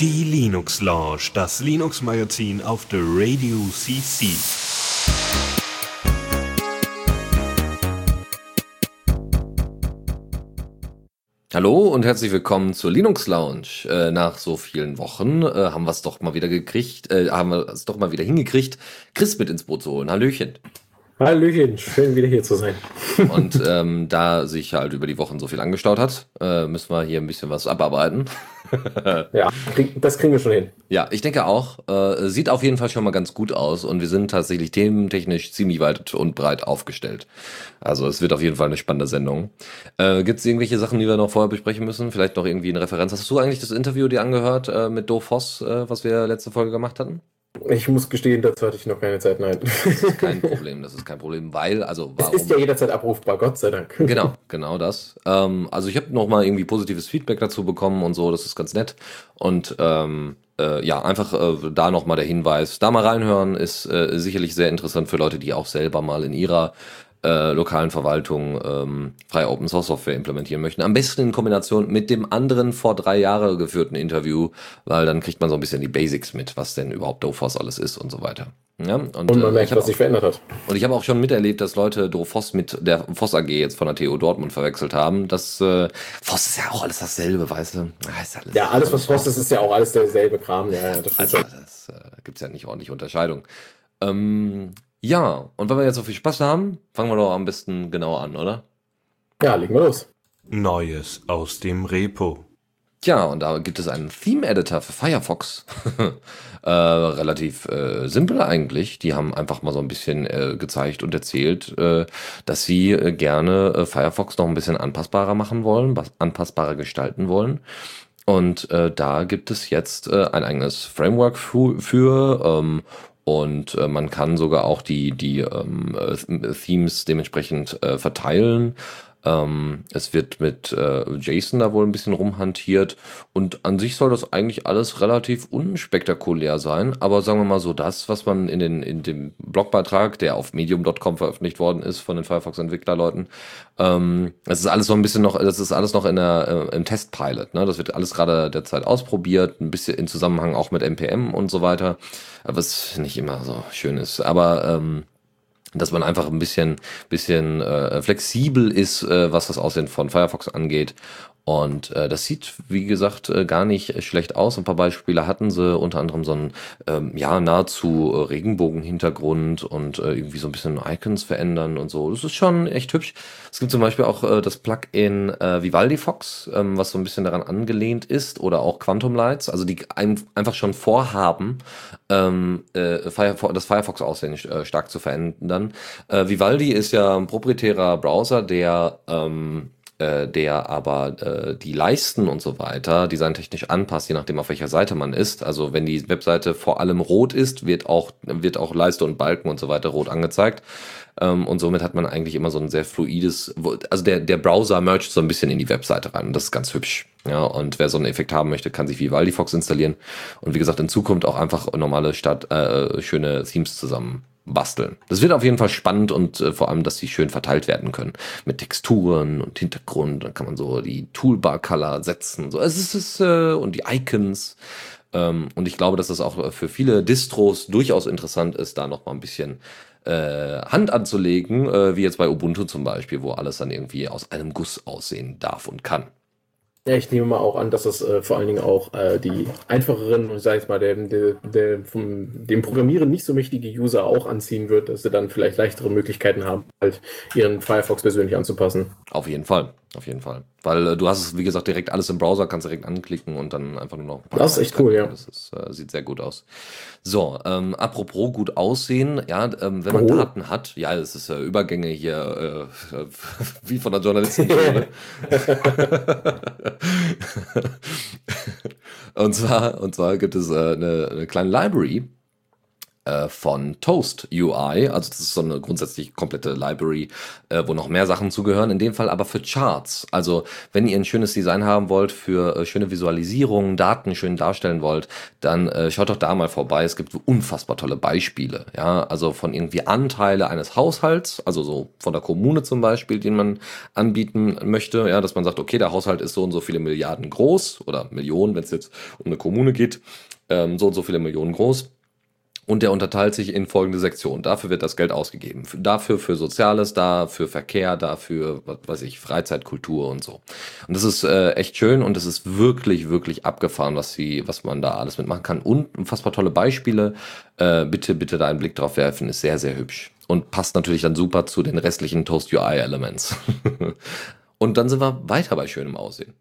Die Linux Lounge, das Linux Magazin auf der Radio CC. Hallo und herzlich willkommen zur Linux Lounge. Äh, nach so vielen Wochen äh, haben wir es doch mal wieder gekriegt, äh, haben wir es doch mal wieder hingekriegt, Chris mit ins Boot zu holen. Hallöchen. Hallöchen, schön wieder hier zu sein. Und ähm, da sich halt über die Wochen so viel angestaut hat, äh, müssen wir hier ein bisschen was abarbeiten. ja, das kriegen wir schon hin. Ja, ich denke auch. Äh, sieht auf jeden Fall schon mal ganz gut aus und wir sind tatsächlich thementechnisch ziemlich weit und breit aufgestellt. Also es wird auf jeden Fall eine spannende Sendung. Äh, Gibt es irgendwelche Sachen, die wir noch vorher besprechen müssen? Vielleicht noch irgendwie eine Referenz. Hast du eigentlich das Interview dir angehört äh, mit Do Voss, äh, was wir letzte Folge gemacht hatten? Ich muss gestehen, dazu hatte ich noch keine Zeit, nein. Das ist kein Problem, das ist kein Problem, weil, also warum? Es ist ja jederzeit abrufbar, Gott sei Dank. Genau, genau das. Ähm, also ich habe nochmal irgendwie positives Feedback dazu bekommen und so, das ist ganz nett. Und ähm, äh, ja, einfach äh, da nochmal der Hinweis, da mal reinhören, ist äh, sicherlich sehr interessant für Leute, die auch selber mal in ihrer äh, lokalen Verwaltung ähm, freie Open Source Software implementieren möchten. Am besten in Kombination mit dem anderen vor drei Jahren geführten Interview, weil dann kriegt man so ein bisschen die Basics mit, was denn überhaupt DoFoss alles ist und so weiter. Ja, und, und man äh, merkt, was sich verändert hat. Und ich habe auch schon miterlebt, dass Leute DoFoss mit der Voss AG jetzt von der TU Dortmund verwechselt haben. Das äh, Voss ist ja auch alles dasselbe, weißt du? Ja, alles, ja, alles was Voss ist, ist ja auch alles derselbe Kram. Ja, ja das also, das, äh, gibt es ja nicht ordentlich Unterscheidung. Ähm, ja, und wenn wir jetzt so viel Spaß haben, fangen wir doch am besten genau an, oder? Ja, legen wir los. Neues aus dem Repo. Tja, und da gibt es einen Theme-Editor für Firefox. äh, relativ äh, simpel eigentlich. Die haben einfach mal so ein bisschen äh, gezeigt und erzählt, äh, dass sie äh, gerne äh, Firefox noch ein bisschen anpassbarer machen wollen, anpassbarer gestalten wollen. Und da gibt es jetzt ein eigenes Framework für, für ähm, und äh, man kann sogar auch die, die ähm, äh, Themes dementsprechend äh, verteilen. Ähm, es wird mit äh, JSON da wohl ein bisschen rumhantiert. Und an sich soll das eigentlich alles relativ unspektakulär sein, aber sagen wir mal so, das, was man in, den, in dem Blogbeitrag, der auf medium.com veröffentlicht worden ist von den Firefox-Entwicklerleuten, ähm, das ist alles so ein bisschen noch, das ist alles noch in der, äh, im Testpilot, ne? Das wird alles gerade derzeit ausprobiert, ein bisschen in Zusammenhang auch mit NPM und so weiter, was nicht immer so schön ist, aber ähm, dass man einfach ein bisschen, bisschen äh, flexibel ist, äh, was das Aussehen von Firefox angeht und äh, das sieht, wie gesagt, äh, gar nicht schlecht aus. Ein paar Beispiele hatten sie, unter anderem so einen ähm, ja, nahezu äh, Regenbogen-Hintergrund und äh, irgendwie so ein bisschen Icons verändern und so. Das ist schon echt hübsch. Es gibt zum Beispiel auch äh, das Plugin äh, Vivaldi Fox, ähm, was so ein bisschen daran angelehnt ist, oder auch Quantum Lights, also die ein, einfach schon vorhaben, ähm, äh, Firefox, das Firefox-Aussehen äh, stark zu verändern. Äh, Vivaldi ist ja ein proprietärer Browser, der ähm, äh, der aber äh, die Leisten und so weiter designtechnisch anpasst, je nachdem auf welcher Seite man ist. Also wenn die Webseite vor allem rot ist, wird auch, wird auch Leiste und Balken und so weiter rot angezeigt. Ähm, und somit hat man eigentlich immer so ein sehr fluides, also der, der Browser mergt so ein bisschen in die Webseite rein das ist ganz hübsch. Ja, und wer so einen Effekt haben möchte, kann sich Vivaldi Fox installieren und wie gesagt in Zukunft auch einfach normale Stadt, äh, schöne Themes zusammen basteln. Das wird auf jeden Fall spannend und äh, vor allem, dass die schön verteilt werden können. Mit Texturen und Hintergrund. Dann kann man so die Toolbar-Color setzen. So, es ist, äh, und die Icons. Ähm, und ich glaube, dass das auch für viele Distros durchaus interessant ist, da noch mal ein bisschen äh, Hand anzulegen, äh, wie jetzt bei Ubuntu zum Beispiel, wo alles dann irgendwie aus einem Guss aussehen darf und kann. Ja, ich nehme mal auch an, dass es äh, vor allen Dingen auch äh, die einfacheren, sag ich mal, der, der, der vom dem Programmieren nicht so mächtige User auch anziehen wird, dass sie dann vielleicht leichtere Möglichkeiten haben, halt ihren Firefox persönlich anzupassen. Auf jeden Fall, auf jeden Fall. Weil äh, du hast es, wie gesagt, direkt alles im Browser, kannst direkt anklicken und dann einfach nur noch. Das ist echt cool, ja. Das ist, äh, sieht sehr gut aus. So, ähm, apropos gut aussehen, ja, ähm, wenn man oh. Daten hat, ja, es ist äh, Übergänge hier, äh, wie von der Journalistenschule. und zwar, und zwar gibt es äh, eine, eine kleine Library, äh, von Toast UI. Also das ist so eine grundsätzlich komplette Library, äh, wo noch mehr Sachen zugehören. In dem Fall aber für Charts. Also wenn ihr ein schönes Design haben wollt für äh, schöne Visualisierungen, Daten schön darstellen wollt, dann schaut doch da mal vorbei. Es gibt unfassbar tolle Beispiele. Ja, also von irgendwie Anteile eines Haushalts, also so von der Kommune zum Beispiel, den man anbieten möchte. Ja, dass man sagt, okay, der Haushalt ist so und so viele Milliarden groß oder Millionen, wenn es jetzt um eine Kommune geht, ähm, so und so viele Millionen groß und der unterteilt sich in folgende Sektionen. Dafür wird das Geld ausgegeben. Dafür für Soziales, da für Verkehr, dafür, was weiß ich, Freizeit, Kultur und so. Und das ist äh, echt schön und es ist wirklich, wirklich abgefahren, was sie, was man da alles mitmachen kann. Und unfassbar tolle Beispiele. Äh, bitte, bitte da einen Blick drauf werfen, ist sehr, sehr hübsch. Und passt natürlich dann super zu den restlichen Toast UI Elements. und dann sind wir weiter bei schönem Aussehen.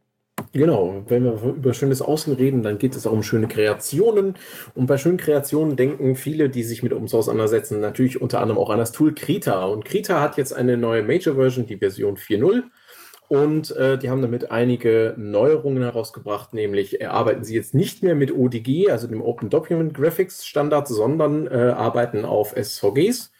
Genau, wenn wir über schönes Außen reden, dann geht es auch um schöne Kreationen. Und bei schönen Kreationen denken viele, die sich mit uns auseinandersetzen, natürlich unter anderem auch an das Tool Krita. Und Krita hat jetzt eine neue Major-Version, die Version 4.0. Und äh, die haben damit einige Neuerungen herausgebracht, nämlich arbeiten sie jetzt nicht mehr mit ODG, also dem Open Document Graphics Standard, sondern äh, arbeiten auf SVGs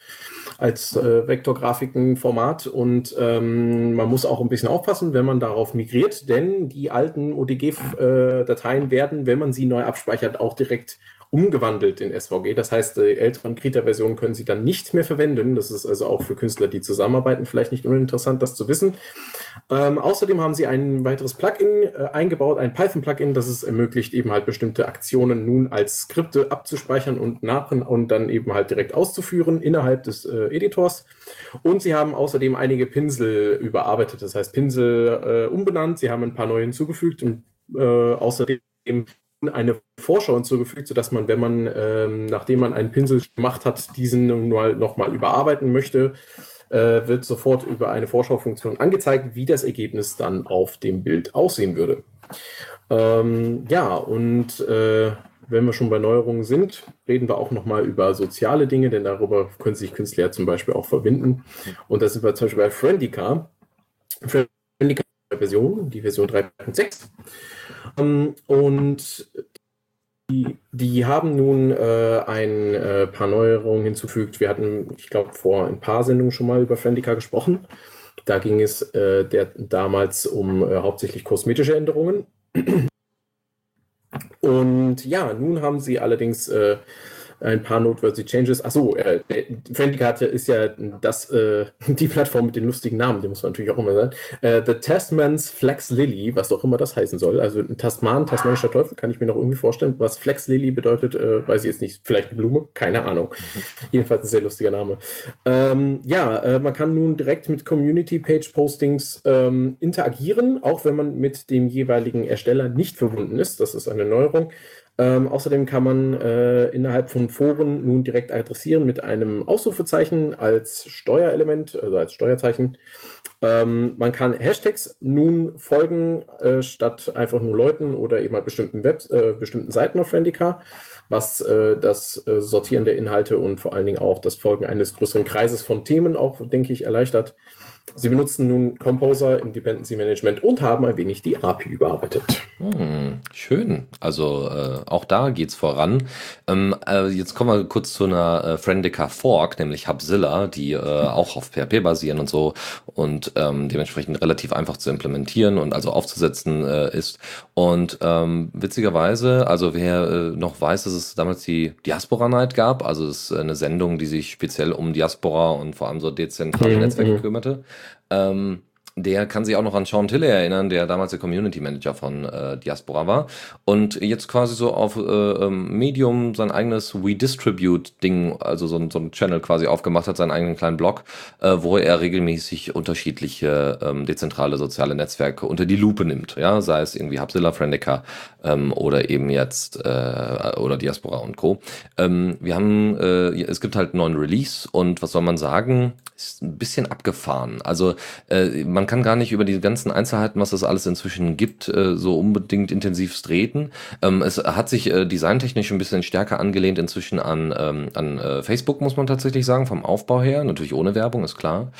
als äh, Vektorgrafikenformat und ähm, man muss auch ein bisschen aufpassen, wenn man darauf migriert, denn die alten ODG-Dateien äh, werden, wenn man sie neu abspeichert, auch direkt umgewandelt in SVG. Das heißt, die älteren Krita-Versionen können Sie dann nicht mehr verwenden. Das ist also auch für Künstler, die zusammenarbeiten, vielleicht nicht uninteressant, das zu wissen. Ähm, außerdem haben Sie ein weiteres Plugin äh, eingebaut, ein Python-Plugin, das es ermöglicht, eben halt bestimmte Aktionen nun als Skripte abzuspeichern und nach und dann eben halt direkt auszuführen innerhalb des äh, Editors. Und Sie haben außerdem einige Pinsel überarbeitet, das heißt Pinsel äh, umbenannt. Sie haben ein paar neue hinzugefügt und äh, außerdem eine Vorschau hinzugefügt, sodass man, wenn man, ähm, nachdem man einen Pinsel gemacht hat, diesen nochmal überarbeiten möchte, äh, wird sofort über eine Vorschaufunktion angezeigt, wie das Ergebnis dann auf dem Bild aussehen würde. Ähm, ja, und äh, wenn wir schon bei Neuerungen sind, reden wir auch nochmal über soziale Dinge, denn darüber können sich Künstler zum Beispiel auch verbinden. Und da sind wir zum Beispiel bei Friendica. Friendica Version, die Version 3.6. Ähm, und die, die, haben nun äh, ein äh, paar Neuerungen hinzugefügt. Wir hatten, ich glaube, vor ein paar Sendungen schon mal über Friendica gesprochen. Da ging es äh, der, damals um äh, hauptsächlich kosmetische Änderungen. Und ja, nun haben sie allerdings äh, ein paar noteworthy Changes. Achso, äh, Friendly ist ja das, äh, die Plattform mit den lustigen Namen, die muss man natürlich auch immer sagen. Äh, The Tasman's Flex Lily, was auch immer das heißen soll. Also ein Tasman, tasmanischer Teufel, kann ich mir noch irgendwie vorstellen. Was Flex Lily bedeutet, äh, weiß ich jetzt nicht. Vielleicht eine Blume? Keine Ahnung. Jedenfalls ein sehr lustiger Name. Ähm, ja, äh, man kann nun direkt mit Community-Page-Postings ähm, interagieren, auch wenn man mit dem jeweiligen Ersteller nicht verbunden ist. Das ist eine Neuerung. Ähm, außerdem kann man äh, innerhalb von Foren nun direkt adressieren mit einem Ausrufezeichen als Steuerelement, also als Steuerzeichen. Ähm, man kann Hashtags nun folgen, äh, statt einfach nur Leuten oder eben halt bestimmten, Webs, äh, bestimmten Seiten auf Friendica, was äh, das äh, Sortieren der Inhalte und vor allen Dingen auch das Folgen eines größeren Kreises von Themen auch, denke ich, erleichtert. Sie benutzen nun Composer im Dependency Management und haben ein wenig die API überarbeitet. Hm, schön. Also äh, auch da geht's voran. Ähm, äh, jetzt kommen wir kurz zu einer äh, Friendica Fork, nämlich Hubzilla, die äh, auch auf PHP basieren und so und ähm, dementsprechend relativ einfach zu implementieren und also aufzusetzen äh, ist. Und ähm, witzigerweise, also wer äh, noch weiß, dass es damals die Diaspora Night gab, also es ist eine Sendung, die sich speziell um Diaspora und vor allem so dezentrale mhm, Netzwerke mhm. kümmerte. Ähm, der kann sich auch noch an Sean Tilley erinnern, der damals der Community Manager von äh, Diaspora war und jetzt quasi so auf äh, ähm, Medium sein eigenes We Distribute Ding, also so, so ein Channel quasi aufgemacht hat, seinen eigenen kleinen Blog, äh, wo er regelmäßig unterschiedliche ähm, dezentrale soziale Netzwerke unter die Lupe nimmt, ja, sei es irgendwie Hubzilla, Friendica ähm, oder eben jetzt äh, oder Diaspora und Co. Ähm, wir haben, äh, es gibt halt einen neuen Release und was soll man sagen, ist ein bisschen abgefahren. Also äh, man man kann gar nicht über die ganzen Einzelheiten, was es alles inzwischen gibt, äh, so unbedingt intensiv treten. Ähm, es hat sich äh, designtechnisch ein bisschen stärker angelehnt inzwischen an, ähm, an äh, Facebook, muss man tatsächlich sagen, vom Aufbau her. Natürlich ohne Werbung, ist klar.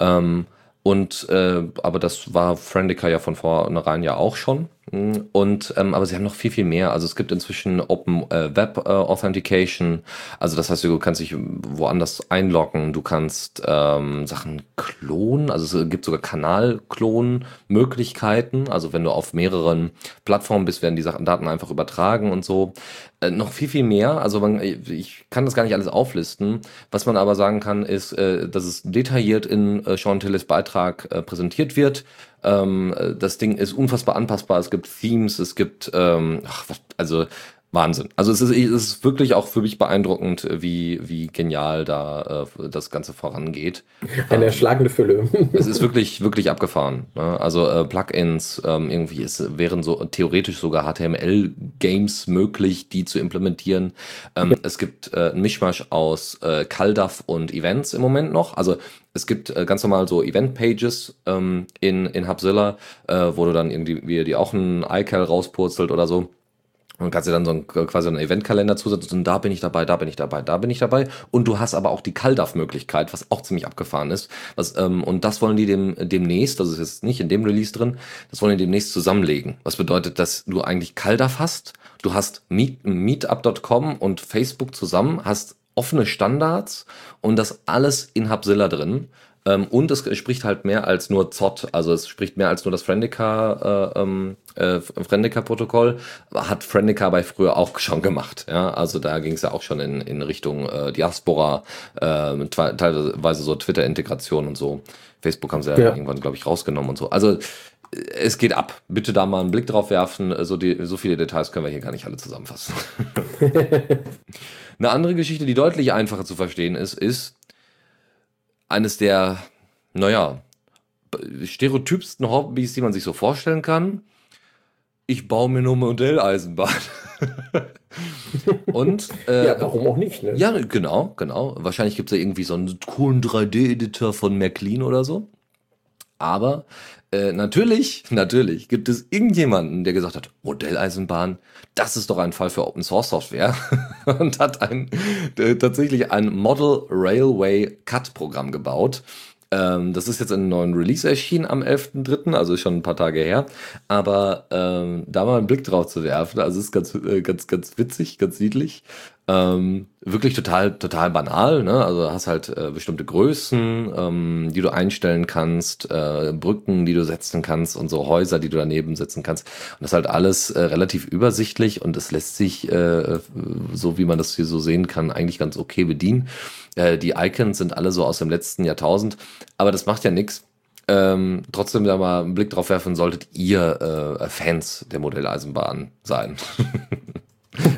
Ähm, und äh, aber das war Friendica ja von vornherein ja auch schon. Und ähm, aber sie haben noch viel viel mehr. Also es gibt inzwischen Open äh, Web äh, Authentication. Also das heißt, du kannst dich woanders einloggen. Du kannst ähm, Sachen klonen. Also es gibt sogar Kanalklon-Möglichkeiten. Also wenn du auf mehreren Plattformen bist, werden die Sachen Daten einfach übertragen und so. Äh, noch viel viel mehr. Also man, ich kann das gar nicht alles auflisten. Was man aber sagen kann, ist, äh, dass es detailliert in äh, Sean Tillis Beitrag äh, präsentiert wird ähm, das Ding ist unfassbar anpassbar. Es gibt Themes, es gibt, ähm, ach, was, also Wahnsinn. Also es ist, es ist wirklich auch für mich beeindruckend, wie, wie genial da äh, das Ganze vorangeht. Eine erschlagende Fülle. es ist wirklich, wirklich abgefahren. Ne? Also äh, Plugins, ähm, irgendwie, es wären so theoretisch sogar HTML-Games möglich, die zu implementieren. Ähm, es gibt äh, ein Mischmasch aus äh, CalDAV und Events im Moment noch. Also es gibt äh, ganz normal so Event-Pages ähm, in, in Hubzilla, äh, wo du dann irgendwie dir auch ein iCal rauspurzelt oder so. Und kannst dir dann so ein, quasi einen Eventkalender zusetzen und da bin ich dabei, da bin ich dabei, da bin ich dabei. Und du hast aber auch die CalDAV-Möglichkeit, was auch ziemlich abgefahren ist. Was, ähm, und das wollen die dem, demnächst, das ist jetzt nicht in dem Release drin, das wollen die demnächst zusammenlegen. Was bedeutet, dass du eigentlich CalDAV hast, du hast Meet, Meetup.com und Facebook zusammen, hast offene Standards und das alles in Hubzilla drin. Ähm, und es spricht halt mehr als nur ZOT, also es spricht mehr als nur das Friendica, äh, ähm, äh, Friendica-Protokoll, hat Friendica bei früher auch schon gemacht. Ja? Also da ging es ja auch schon in, in Richtung äh, Diaspora, äh, teilweise so Twitter-Integration und so. Facebook haben sie ja, ja. irgendwann, glaube ich, rausgenommen und so. Also es geht ab. Bitte da mal einen Blick drauf werfen. So, die, so viele Details können wir hier gar nicht alle zusammenfassen. Eine andere Geschichte, die deutlich einfacher zu verstehen ist, ist, eines der, naja, stereotypsten Hobbys, die man sich so vorstellen kann. Ich baue mir nur Modelleisenbahn. Und äh, ja, warum auch nicht? Ne? Ja, genau, genau. Wahrscheinlich gibt es ja irgendwie so einen coolen 3D-Editor von Märklin oder so. Aber äh, natürlich, natürlich gibt es irgendjemanden, der gesagt hat, Modelleisenbahn, das ist doch ein Fall für Open Source Software und hat ein, äh, tatsächlich ein Model Railway Cut Programm gebaut. Ähm, das ist jetzt in einem neuen Release erschienen am 11.3., also schon ein paar Tage her. Aber ähm, da mal einen Blick drauf zu werfen, also ist ganz, äh, ganz, ganz witzig, ganz niedlich. Ähm, wirklich total, total banal, ne? Also hast halt äh, bestimmte Größen, ähm, die du einstellen kannst, äh, Brücken, die du setzen kannst und so Häuser, die du daneben setzen kannst. Und das ist halt alles äh, relativ übersichtlich und es lässt sich, äh, so wie man das hier so sehen kann, eigentlich ganz okay bedienen. Äh, die Icons sind alle so aus dem letzten Jahrtausend, aber das macht ja nichts. Ähm, trotzdem da mal einen Blick drauf werfen, solltet ihr äh, Fans der Modelleisenbahn sein.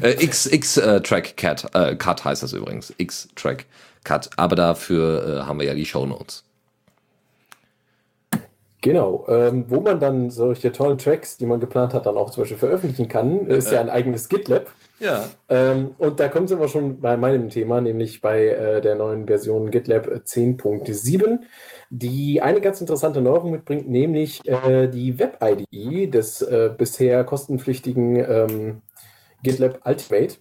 äh, X-Track äh, Cat, äh, Cut heißt das übrigens. X-Track Cut. Aber dafür äh, haben wir ja die Show Notes. Genau, ähm, wo man dann solche tollen Tracks, die man geplant hat, dann auch zum Beispiel veröffentlichen kann, ist ja ein eigenes GitLab. Ja. Ähm, und da kommen wir schon bei meinem Thema, nämlich bei äh, der neuen Version GitLab 10.7, die eine ganz interessante Neuerung mitbringt, nämlich äh, die Web-IDE des äh, bisher kostenpflichtigen ähm, GitLab Ultimate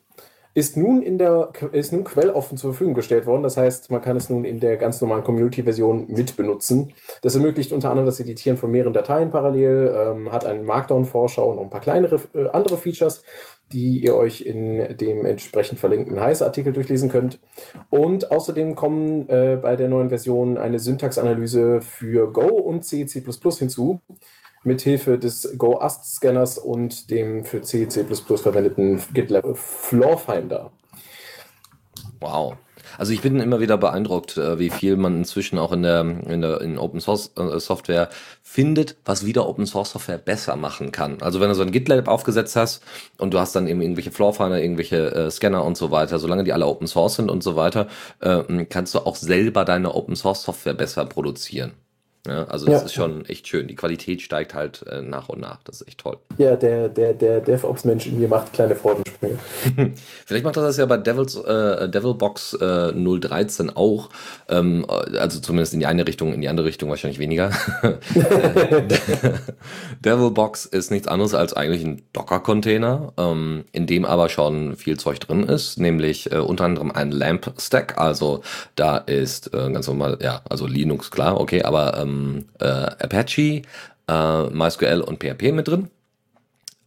ist nun in der ist nun quelloffen zur Verfügung gestellt worden. Das heißt, man kann es nun in der ganz normalen Community-Version mitbenutzen. Das ermöglicht unter anderem das Editieren von mehreren Dateien parallel, ähm, hat einen Markdown-Vorschau und ein paar kleinere äh, andere Features, die ihr euch in dem entsprechend verlinkten Heiß-Artikel durchlesen könnt. Und außerdem kommen äh, bei der neuen Version eine Syntaxanalyse für Go und C, C++ hinzu mithilfe des Go-Ast-Scanners und dem für C, C++ verwendeten GitLab Floorfinder. Wow. Also ich bin immer wieder beeindruckt, äh, wie viel man inzwischen auch in der, in der in Open Source äh, Software findet, was wieder Open Source Software besser machen kann. Also wenn du so ein GitLab aufgesetzt hast und du hast dann eben irgendwelche Floorfinder, irgendwelche äh, Scanner und so weiter, solange die alle Open Source sind und so weiter, äh, kannst du auch selber deine Open Source Software besser produzieren. Ja, also das ja. ist schon echt schön. Die Qualität steigt halt äh, nach und nach. Das ist echt toll. Ja, der, der, der DevOps-Mensch in mir macht kleine Freudensprünge. Vielleicht macht er das ja bei Devils, äh, Devilbox äh, 013 auch. Ähm, also zumindest in die eine Richtung, in die andere Richtung wahrscheinlich weniger. Devilbox ist nichts anderes als eigentlich ein Docker-Container, ähm, in dem aber schon viel Zeug drin ist, nämlich äh, unter anderem ein Lamp-Stack. Also da ist äh, ganz normal, ja, also Linux, klar, okay, aber ähm, äh, Apache, äh, MySQL und PHP mit drin.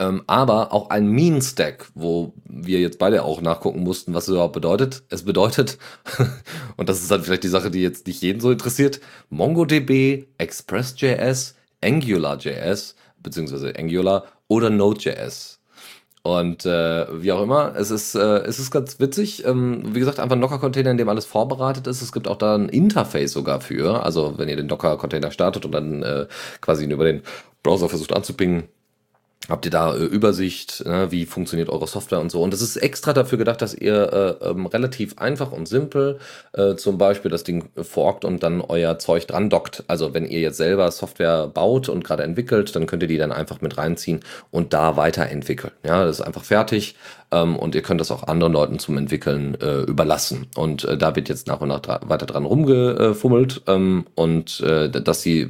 ähm, aber auch ein Mean Stack, wo wir jetzt beide auch nachgucken mussten, was es überhaupt bedeutet. Es bedeutet, und das ist dann vielleicht die Sache, die jetzt nicht jeden so interessiert, MongoDB, ExpressJS, AngularJS, beziehungsweise Angular oder Node.js. Und äh, wie auch immer, es ist, äh, es ist ganz witzig. Ähm, wie gesagt, einfach ein Docker-Container, in dem alles vorbereitet ist. Es gibt auch da ein Interface sogar für. Also wenn ihr den Docker-Container startet und dann äh, quasi über den Browser versucht anzupingen, habt ihr da äh, Übersicht, ne, wie funktioniert eure Software und so. Und das ist extra dafür gedacht, dass ihr äh, ähm, relativ einfach und simpel äh, zum Beispiel das Ding forkt und dann euer Zeug dran dockt. Also wenn ihr jetzt selber Software baut und gerade entwickelt, dann könnt ihr die dann einfach mit reinziehen und da weiterentwickeln. Ja, das ist einfach fertig ähm, und ihr könnt das auch anderen Leuten zum Entwickeln äh, überlassen. Und äh, da wird jetzt nach und nach dra weiter dran rumgefummelt ähm, und äh, dass die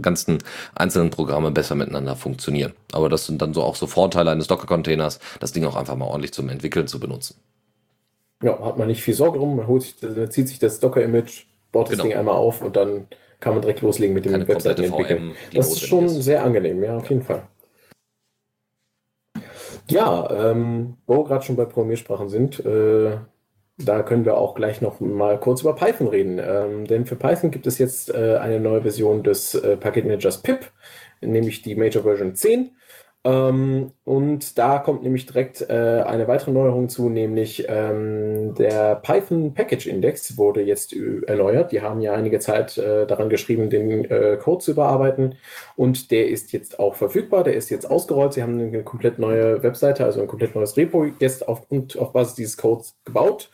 ganzen einzelnen Programme besser miteinander funktionieren. Aber das sind dann so auch so Vorteile eines Docker-Containers, das Ding auch einfach mal ordentlich zum Entwickeln zu benutzen. Ja, hat man nicht viel Sorge drum, man holt sich, zieht sich das Docker-Image, baut das genau. Ding einmal auf und dann kann man direkt loslegen mit dem Webseiten entwickeln. das ist schon ist. sehr angenehm, ja, auf jeden Fall. Ja, ähm, wo wir gerade schon bei Programmiersprachen sind, äh, da können wir auch gleich noch mal kurz über Python reden. Ähm, denn für Python gibt es jetzt äh, eine neue Version des äh, Paketmanagers pip, nämlich die Major Version 10. Ähm, und da kommt nämlich direkt äh, eine weitere Neuerung zu, nämlich ähm, der Python Package Index wurde jetzt erneuert. Die haben ja einige Zeit äh, daran geschrieben, den äh, Code zu überarbeiten und der ist jetzt auch verfügbar, der ist jetzt ausgerollt. Sie haben eine komplett neue Webseite, also ein komplett neues Repo jetzt auf, auf Basis dieses Codes gebaut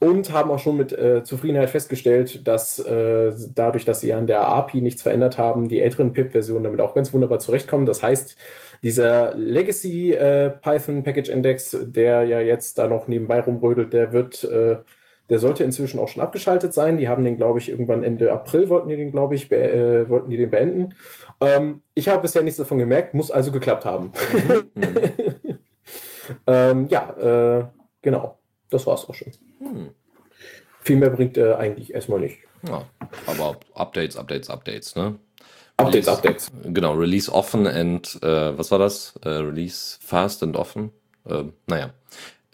und haben auch schon mit äh, Zufriedenheit festgestellt, dass äh, dadurch, dass sie an der API nichts verändert haben, die älteren PIP-Versionen damit auch ganz wunderbar zurechtkommen. Das heißt, dieser Legacy äh, Python Package Index, der ja jetzt da noch nebenbei rumrödelt, der wird, äh, der sollte inzwischen auch schon abgeschaltet sein. Die haben den, glaube ich, irgendwann Ende April wollten die den, glaube ich, äh, wollten die den beenden. Ähm, ich habe bisher nichts davon gemerkt, muss also geklappt haben. Mhm. ähm, ja, äh, genau. Das war's auch schon. Hm. Viel mehr bringt er eigentlich erstmal nicht. Ja, aber Updates, Updates, Updates, ne? Updates, Updates. Genau, Release often and, äh, was war das? Äh, release fast and often. Äh, naja.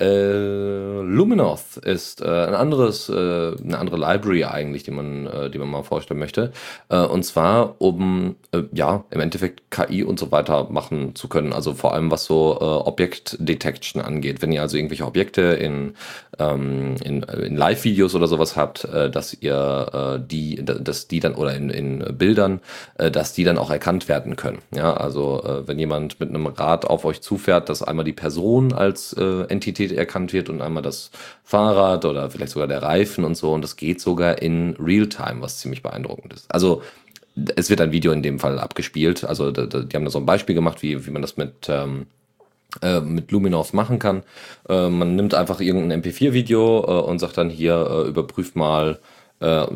Äh, Luminoth ist äh, ein anderes, äh, eine andere Library eigentlich, die man, äh, die man mal vorstellen möchte. Äh, und zwar, um äh, ja im Endeffekt KI und so weiter machen zu können. Also vor allem was so äh, Objektdetection angeht. Wenn ihr also irgendwelche Objekte in, ähm, in, in Live-Videos oder sowas habt, äh, dass ihr äh, die, dass die dann oder in, in Bildern, äh, dass die dann auch erkannt werden können. Ja, also äh, wenn jemand mit einem Rad auf euch zufährt, dass einmal die Person als äh, Entität Mobilität erkannt wird und einmal das Fahrrad oder vielleicht sogar der Reifen und so. Und das geht sogar in Realtime, was ziemlich beeindruckend ist. Also es wird ein Video in dem Fall abgespielt. Also die haben da so ein Beispiel gemacht, wie, wie man das mit, ähm, äh, mit Luminos machen kann. Äh, man nimmt einfach irgendein MP4-Video äh, und sagt dann hier, überprüft mal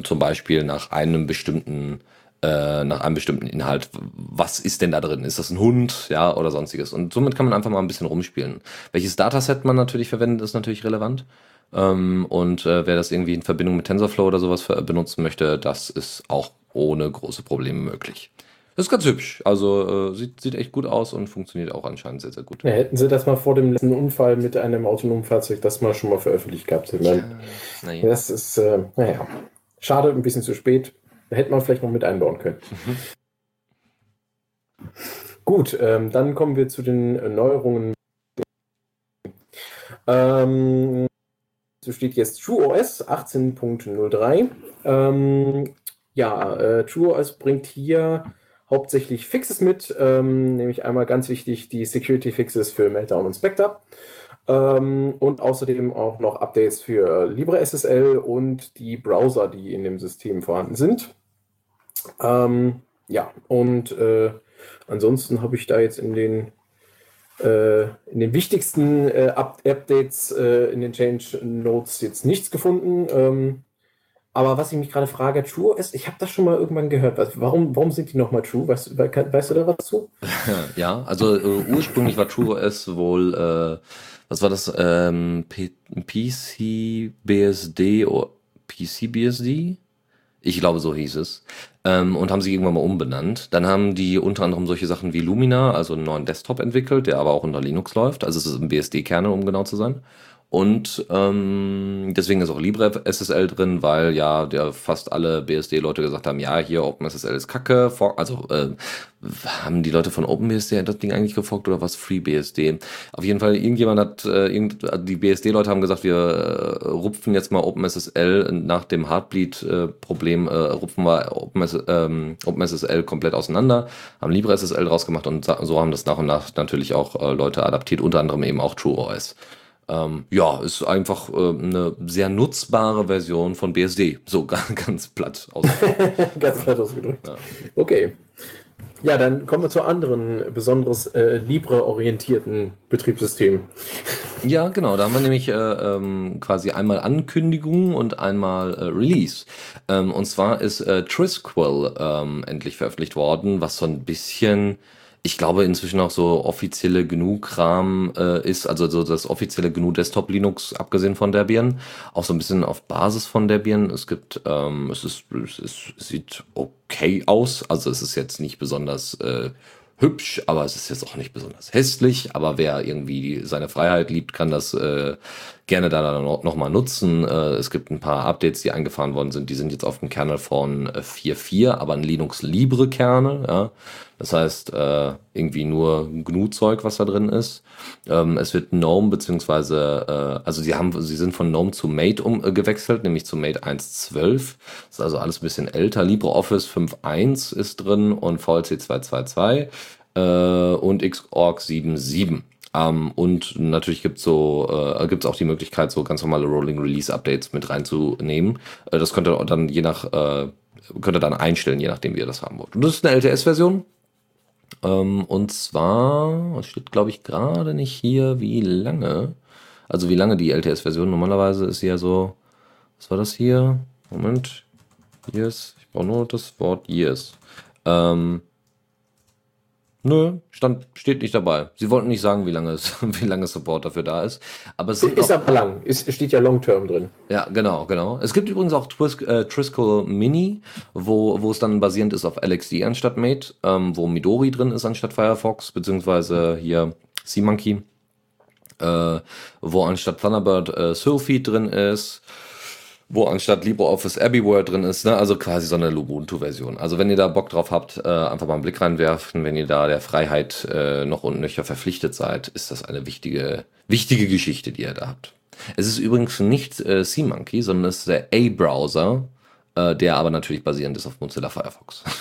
zum Beispiel nach einem bestimmten äh, nach einem bestimmten Inhalt. Was ist denn da drin? Ist das ein Hund, ja, oder sonstiges? Und somit kann man einfach mal ein bisschen rumspielen. Welches Dataset man natürlich verwendet, ist natürlich relevant. Ähm, und äh, wer das irgendwie in Verbindung mit TensorFlow oder sowas benutzen möchte, das ist auch ohne große Probleme möglich. Das ist ganz hübsch. Also äh, sieht, sieht echt gut aus und funktioniert auch anscheinend sehr, sehr gut. Ja, hätten sie das mal vor dem letzten Unfall mit einem autonomen Fahrzeug das mal schon mal veröffentlicht gehabt. Ja. Das ist, äh, naja, schade, ein bisschen zu spät hätte man vielleicht noch mit einbauen können. Gut, ähm, dann kommen wir zu den Neuerungen. Ähm, so steht jetzt TrueOS 18.03. Ähm, ja, äh, TrueOS bringt hier hauptsächlich Fixes mit, ähm, nämlich einmal ganz wichtig die Security Fixes für Meltdown und Spectre. Ähm, und außerdem auch noch Updates für LibreSSL und die Browser, die in dem System vorhanden sind. Ähm, ja, und äh, ansonsten habe ich da jetzt in den, äh, in den wichtigsten äh, Up Updates äh, in den Change Notes jetzt nichts gefunden. Ähm, aber was ich mich gerade frage, True ist, ich habe das schon mal irgendwann gehört. Warum, warum sind die nochmal True? Weißt, weißt, du da was zu? Ja, also äh, ursprünglich war True OS wohl, äh, was war das? Ähm, PC BSD oder PC BSD? Ich glaube, so hieß es. Ähm, und haben sie irgendwann mal umbenannt. Dann haben die unter anderem solche Sachen wie Lumina, also einen neuen Desktop entwickelt, der aber auch unter Linux läuft. Also es ist ein BSD-Kernel, um genau zu sein. Und ähm, deswegen ist auch LibreSSL drin, weil ja der fast alle BSD-Leute gesagt haben, ja, hier OpenSSL ist kacke. Also äh, haben die Leute von OpenBSD das Ding eigentlich geforkt oder was FreeBSD? Auf jeden Fall, irgendjemand hat, äh, irgend, die BSD-Leute haben gesagt, wir äh, rupfen jetzt mal OpenSSL nach dem Heartbleed-Problem, äh, rupfen wir OpenS, ähm, OpenSSL komplett auseinander, haben LibreSSL draus gemacht und so haben das nach und nach natürlich auch äh, Leute adaptiert, unter anderem eben auch TrueOS. Ähm, ja, ist einfach äh, eine sehr nutzbare Version von BSD. So ganz platt ausgedrückt. ganz platt ausgedrückt. Ja. Okay. Ja, dann kommen wir zu anderen besonders äh, Libre-orientierten Betriebssystemen. Ja, genau. Da haben wir nämlich äh, ähm, quasi einmal Ankündigung und einmal äh, Release. Ähm, und zwar ist äh, Trisquel ähm, endlich veröffentlicht worden, was so ein bisschen ich glaube inzwischen auch so offizielle GNU-Kram äh, ist, also so das offizielle GNU Desktop Linux, abgesehen von Debian, auch so ein bisschen auf Basis von Debian. Es gibt, ähm, es ist, es ist, sieht okay aus, also es ist jetzt nicht besonders äh, hübsch, aber es ist jetzt auch nicht besonders hässlich. Aber wer irgendwie seine Freiheit liebt, kann das äh, gerne da noch mal nutzen. Äh, es gibt ein paar Updates, die eingefahren worden sind. Die sind jetzt auf dem Kernel von 4.4, äh, aber ein Linux Libre Kernel. Ja. Das heißt, äh, irgendwie nur GNU-Zeug, was da drin ist. Ähm, es wird GNOME, beziehungsweise, also sie haben, sie sind von GNOME zu Mate umgewechselt, nämlich zu Mate 1.12. Das ist also alles ein bisschen älter. LibreOffice 5.1 ist drin und VLC 2.2.2 äh, und Xorg 7.7. Ähm, und natürlich gibt es so, äh, gibt's auch die Möglichkeit, so ganz normale Rolling Release Updates mit reinzunehmen. Äh, das könnt ihr dann je nach, äh, könnt ihr dann einstellen, je nachdem, wie ihr das haben wollt. Und das ist eine LTS-Version. Ähm, und zwar, es steht glaube ich gerade nicht hier, wie lange. Also wie lange die LTS-Version. Normalerweise ist sie ja so, was war das hier? Moment. Years. Ich brauche nur das Wort Years. Ähm, Nö, stand, steht nicht dabei. Sie wollten nicht sagen, wie lange, es, wie lange Support dafür da ist. Aber es ist aber lang. Es steht ja Long Term drin. Ja, genau, genau. Es gibt übrigens auch Tris äh, Trisco Mini, wo, wo es dann basierend ist auf LXD anstatt Mate, ähm, wo Midori drin ist anstatt Firefox, beziehungsweise hier SeaMonkey, äh, wo anstatt Thunderbird äh, Surfeed drin ist wo anstatt LibreOffice Everywhere drin ist, ne? also quasi so eine Lubuntu-Version. Also wenn ihr da Bock drauf habt, äh, einfach mal einen Blick reinwerfen. Wenn ihr da der Freiheit äh, noch und nöcher verpflichtet seid, ist das eine wichtige, wichtige Geschichte, die ihr da habt. Es ist übrigens nicht äh, SeaMonkey, sondern es ist der A-Browser, äh, der aber natürlich basierend ist auf Mozilla Firefox.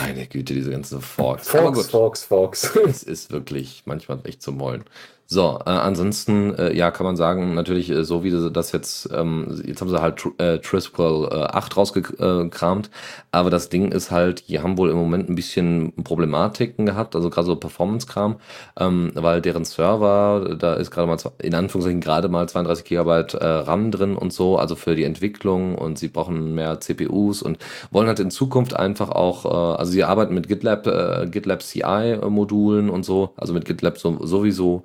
Meine Güte, diese ganzen Forks. Forks, Forks, Forks. Es ist wirklich manchmal echt zum Mollen. So, äh, ansonsten, äh, ja, kann man sagen, natürlich, äh, so wie das jetzt, ähm, jetzt haben sie halt tr äh, Trisquel äh, 8 rausgekramt, aber das Ding ist halt, die haben wohl im Moment ein bisschen Problematiken gehabt, also gerade so Performance-Kram, ähm, weil deren Server, da ist gerade mal, in Anführungszeichen gerade mal 32 Gigabyte äh, RAM drin und so, also für die Entwicklung und sie brauchen mehr CPUs und wollen halt in Zukunft einfach auch, äh, also sie arbeiten mit GitLab, äh, GitLab CI-Modulen und so, also mit GitLab so, sowieso,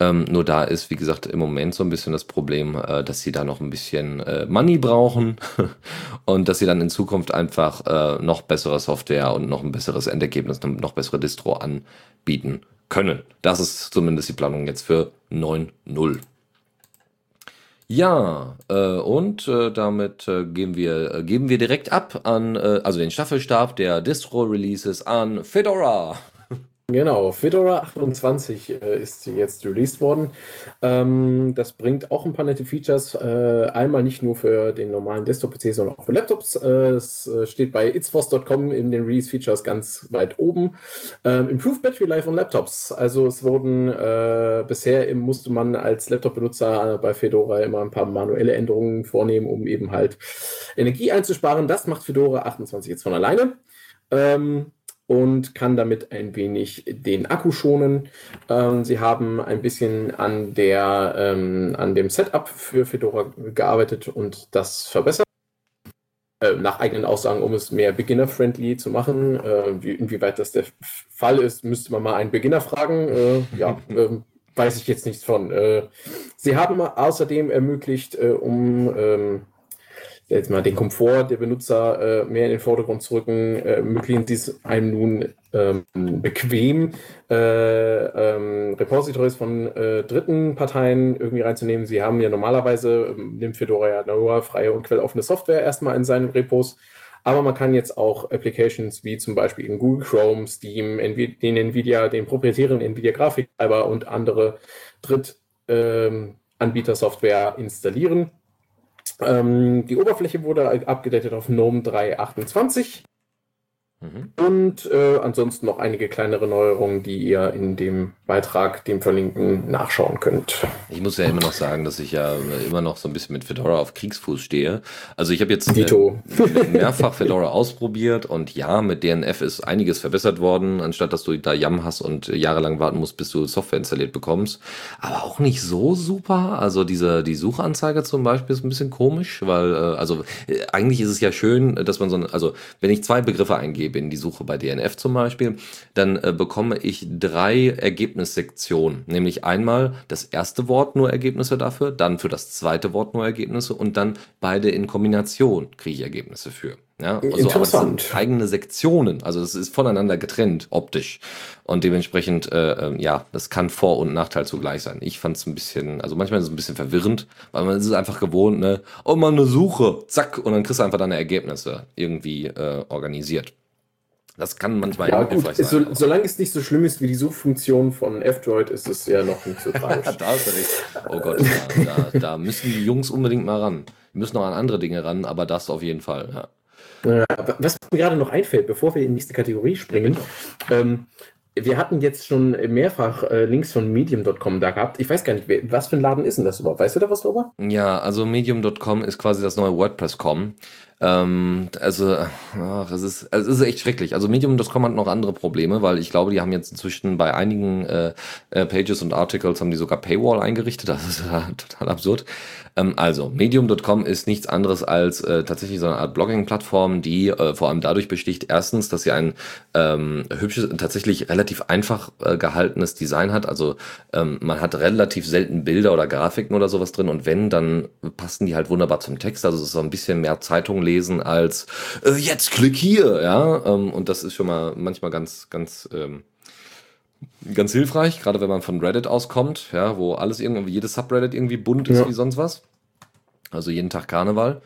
ähm, nur da ist, wie gesagt, im Moment so ein bisschen das Problem, äh, dass sie da noch ein bisschen äh, Money brauchen und dass sie dann in Zukunft einfach äh, noch bessere Software und noch ein besseres Endergebnis, noch bessere Distro anbieten können. Das ist zumindest die Planung jetzt für 9.0. Ja, äh, und äh, damit äh, geben, wir, äh, geben wir direkt ab an, äh, also den Staffelstab der Distro-Releases an Fedora. Genau, Fedora 28 äh, ist jetzt released worden. Ähm, das bringt auch ein paar nette Features. Äh, einmal nicht nur für den normalen Desktop-PC, sondern auch für Laptops. Äh, es äh, steht bei itsforce.com in den Release-Features ganz weit oben. Ähm, Improved Battery Life on Laptops. Also es wurden äh, bisher musste man als Laptop-Benutzer bei Fedora immer ein paar manuelle Änderungen vornehmen, um eben halt Energie einzusparen. Das macht Fedora 28 jetzt von alleine. Ähm, und kann damit ein wenig den Akku schonen. Ähm, sie haben ein bisschen an, der, ähm, an dem Setup für Fedora gearbeitet und das verbessert. Äh, nach eigenen Aussagen, um es mehr beginner-friendly zu machen. Äh, wie, inwieweit das der Fall ist, müsste man mal einen Beginner fragen. Äh, ja, ähm, weiß ich jetzt nichts von. Äh, sie haben außerdem ermöglicht, äh, um ähm, jetzt mal den Komfort der Benutzer äh, mehr in den Vordergrund zu rücken, äh, ermöglichen sie einem nun ähm, bequem, äh, ähm, Repositories von äh, dritten Parteien irgendwie reinzunehmen. Sie haben ja normalerweise, ähm, nimmt Fedora ja nur freie und quelloffene Software erstmal in seinen Repos. Aber man kann jetzt auch Applications wie zum Beispiel in Google Chrome, Steam, Nvi den Nvidia, den proprietären Nvidia Grafiktreiber und andere Drittanbieter-Software ähm, installieren. Ähm, die Oberfläche wurde abgedatet auf GNOME 3.28. Mhm. Und äh, ansonsten noch einige kleinere Neuerungen, die ihr in dem Beitrag, dem verlinken, nachschauen könnt. Ich muss ja immer noch sagen, dass ich ja immer noch so ein bisschen mit Fedora auf Kriegsfuß stehe. Also ich habe jetzt äh, mehrfach Fedora ausprobiert und ja, mit DNF ist einiges verbessert worden, anstatt dass du da YAM hast und jahrelang warten musst, bis du Software installiert bekommst. Aber auch nicht so super. Also diese die Suchanzeige zum Beispiel ist ein bisschen komisch, weil äh, also äh, eigentlich ist es ja schön, dass man so, also wenn ich zwei Begriffe eingebe eingebe in die Suche bei DNF zum Beispiel, dann äh, bekomme ich drei Ergebnissektionen. Nämlich einmal das erste Wort nur Ergebnisse dafür, dann für das zweite Wort nur Ergebnisse und dann beide in Kombination kriege ich Ergebnisse für. Ja, also Interessant. eigene Sektionen, also es ist voneinander getrennt optisch und dementsprechend, äh, ähm, ja, das kann Vor- und Nachteil zugleich sein. Ich fand es ein bisschen, also manchmal ist es ein bisschen verwirrend, weil man ist es einfach gewohnt, ne, oh mal eine Suche, zack, und dann kriegst du einfach deine Ergebnisse irgendwie äh, organisiert. Das kann manchmal ja, gut. sein. So, solange es nicht so schlimm ist wie die Suchfunktion von F-Droid, ist es ja noch nicht so tragisch. da hast du recht. Oh Gott, da, da, da, müssen die Jungs unbedingt mal ran. Die müssen noch an andere Dinge ran, aber das auf jeden Fall. Ja. Was mir gerade noch einfällt, bevor wir in die nächste Kategorie springen, ähm, wir hatten jetzt schon mehrfach äh, Links von medium.com da gehabt. Ich weiß gar nicht, was für ein Laden ist denn das überhaupt? Weißt du da was drüber? Ja, also medium.com ist quasi das neue WordPress.com. Ähm, also, ach, es ist, es ist echt schrecklich. Also Medium.com hat noch andere Probleme, weil ich glaube, die haben jetzt inzwischen bei einigen äh, äh, Pages und Articles haben die sogar Paywall eingerichtet. Das ist ja total absurd. Ähm, also, Medium.com ist nichts anderes als äh, tatsächlich so eine Art Blogging-Plattform, die äh, vor allem dadurch besticht, erstens, dass sie ein ähm, hübsches, tatsächlich relativ einfach äh, gehaltenes Design hat. Also ähm, man hat relativ selten Bilder oder Grafiken oder sowas drin und wenn, dann passen die halt wunderbar zum Text. Also es ist so ein bisschen mehr Zeitung lesen als äh, jetzt klick hier, ja. Ähm, und das ist schon mal manchmal ganz, ganz ähm, ganz hilfreich, gerade wenn man von Reddit auskommt, ja, wo alles irgendwie, jedes Subreddit irgendwie bunt ist ja. wie sonst was. Also jeden Tag Karneval.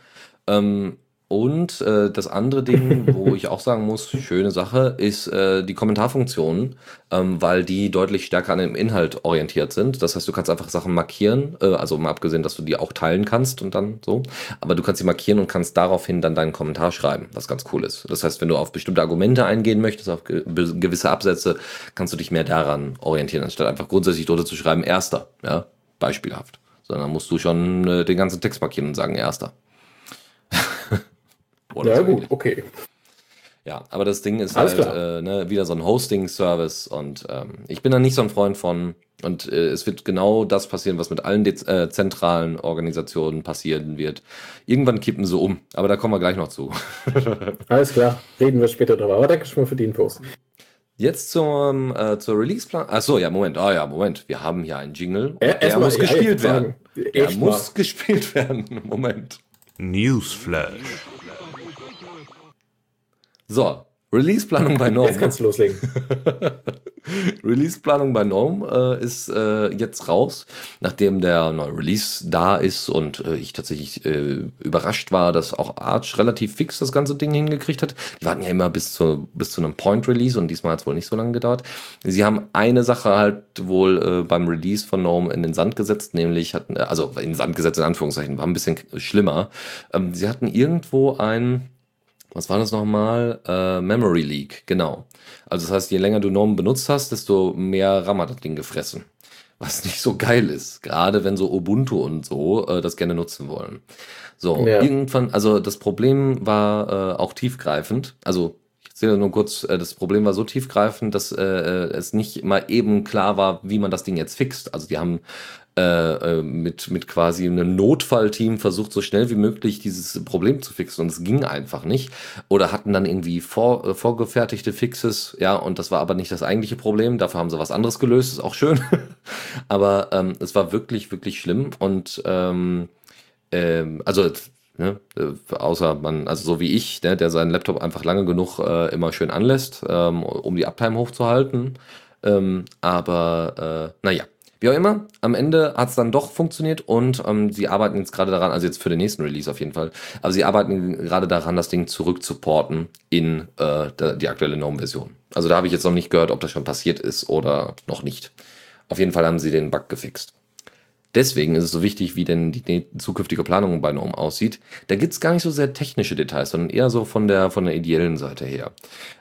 Ähm, und äh, das andere Ding, wo ich auch sagen muss, schöne Sache, ist äh, die Kommentarfunktionen, ähm, weil die deutlich stärker an dem Inhalt orientiert sind. Das heißt, du kannst einfach Sachen markieren, äh, also mal abgesehen, dass du die auch teilen kannst und dann so. Aber du kannst sie markieren und kannst daraufhin dann deinen Kommentar schreiben, was ganz cool ist. Das heißt, wenn du auf bestimmte Argumente eingehen möchtest, auf ge gewisse Absätze, kannst du dich mehr daran orientieren, anstatt einfach grundsätzlich drunter zu schreiben, erster, ja, beispielhaft. Sondern musst du schon äh, den ganzen Text markieren und sagen, erster. Oder ja, so gut, ähnlich. okay. Ja, aber das Ding ist Alles halt äh, ne, wieder so ein Hosting-Service und ähm, ich bin da nicht so ein Freund von. Und äh, es wird genau das passieren, was mit allen äh, zentralen Organisationen passieren wird. Irgendwann kippen sie um, aber da kommen wir gleich noch zu. Alles klar, reden wir später drüber. Aber danke schon mal für die Infos. Jetzt zum, äh, zur Release-Plan. Achso, ja, Moment. Ah, oh, ja, Moment. Wir haben hier einen Jingle. Äh, der muss ja, gespielt werden. Der muss gespielt werden. Moment. Newsflash. So, Release-Planung bei GNOME. Jetzt kannst du loslegen. Release-Planung bei GNOME äh, ist äh, jetzt raus, nachdem der neue Release da ist und äh, ich tatsächlich äh, überrascht war, dass auch Arch relativ fix das ganze Ding hingekriegt hat. Die warten ja immer bis zu, bis zu einem Point-Release und diesmal hat es wohl nicht so lange gedauert. Sie haben eine Sache halt wohl äh, beim Release von GNOME in den Sand gesetzt, nämlich hatten, äh, also in den Sand gesetzt in Anführungszeichen, war ein bisschen schlimmer. Ähm, sie hatten irgendwo ein was war das nochmal? Äh, Memory Leak, genau. Also das heißt, je länger du GNOME benutzt hast, desto mehr RAM hat das Ding gefressen. Was nicht so geil ist, gerade wenn so Ubuntu und so äh, das gerne nutzen wollen. So, ja. irgendwann, also das Problem war äh, auch tiefgreifend. Also ich erzähle nur kurz, äh, das Problem war so tiefgreifend, dass äh, äh, es nicht mal eben klar war, wie man das Ding jetzt fixt. Also die haben äh, äh, mit, mit quasi einem Notfallteam versucht, so schnell wie möglich dieses Problem zu fixen und es ging einfach nicht. Oder hatten dann irgendwie vor, äh, vorgefertigte Fixes, ja, und das war aber nicht das eigentliche Problem. Dafür haben sie was anderes gelöst, ist auch schön. aber ähm, es war wirklich, wirklich schlimm und ähm, ähm, also Ne? Äh, außer man, also so wie ich, ne, der seinen Laptop einfach lange genug äh, immer schön anlässt, ähm, um die Uptime hochzuhalten. Ähm, aber äh, naja, wie auch immer, am Ende hat es dann doch funktioniert und ähm, sie arbeiten jetzt gerade daran, also jetzt für den nächsten Release auf jeden Fall, aber sie arbeiten gerade daran, das Ding zurückzuporten in äh, die aktuelle GNOME-Version. Also da habe ich jetzt noch nicht gehört, ob das schon passiert ist oder noch nicht. Auf jeden Fall haben sie den Bug gefixt. Deswegen ist es so wichtig, wie denn die zukünftige Planung bei GNOME aussieht. Da gibt es gar nicht so sehr technische Details, sondern eher so von der, von der ideellen Seite her.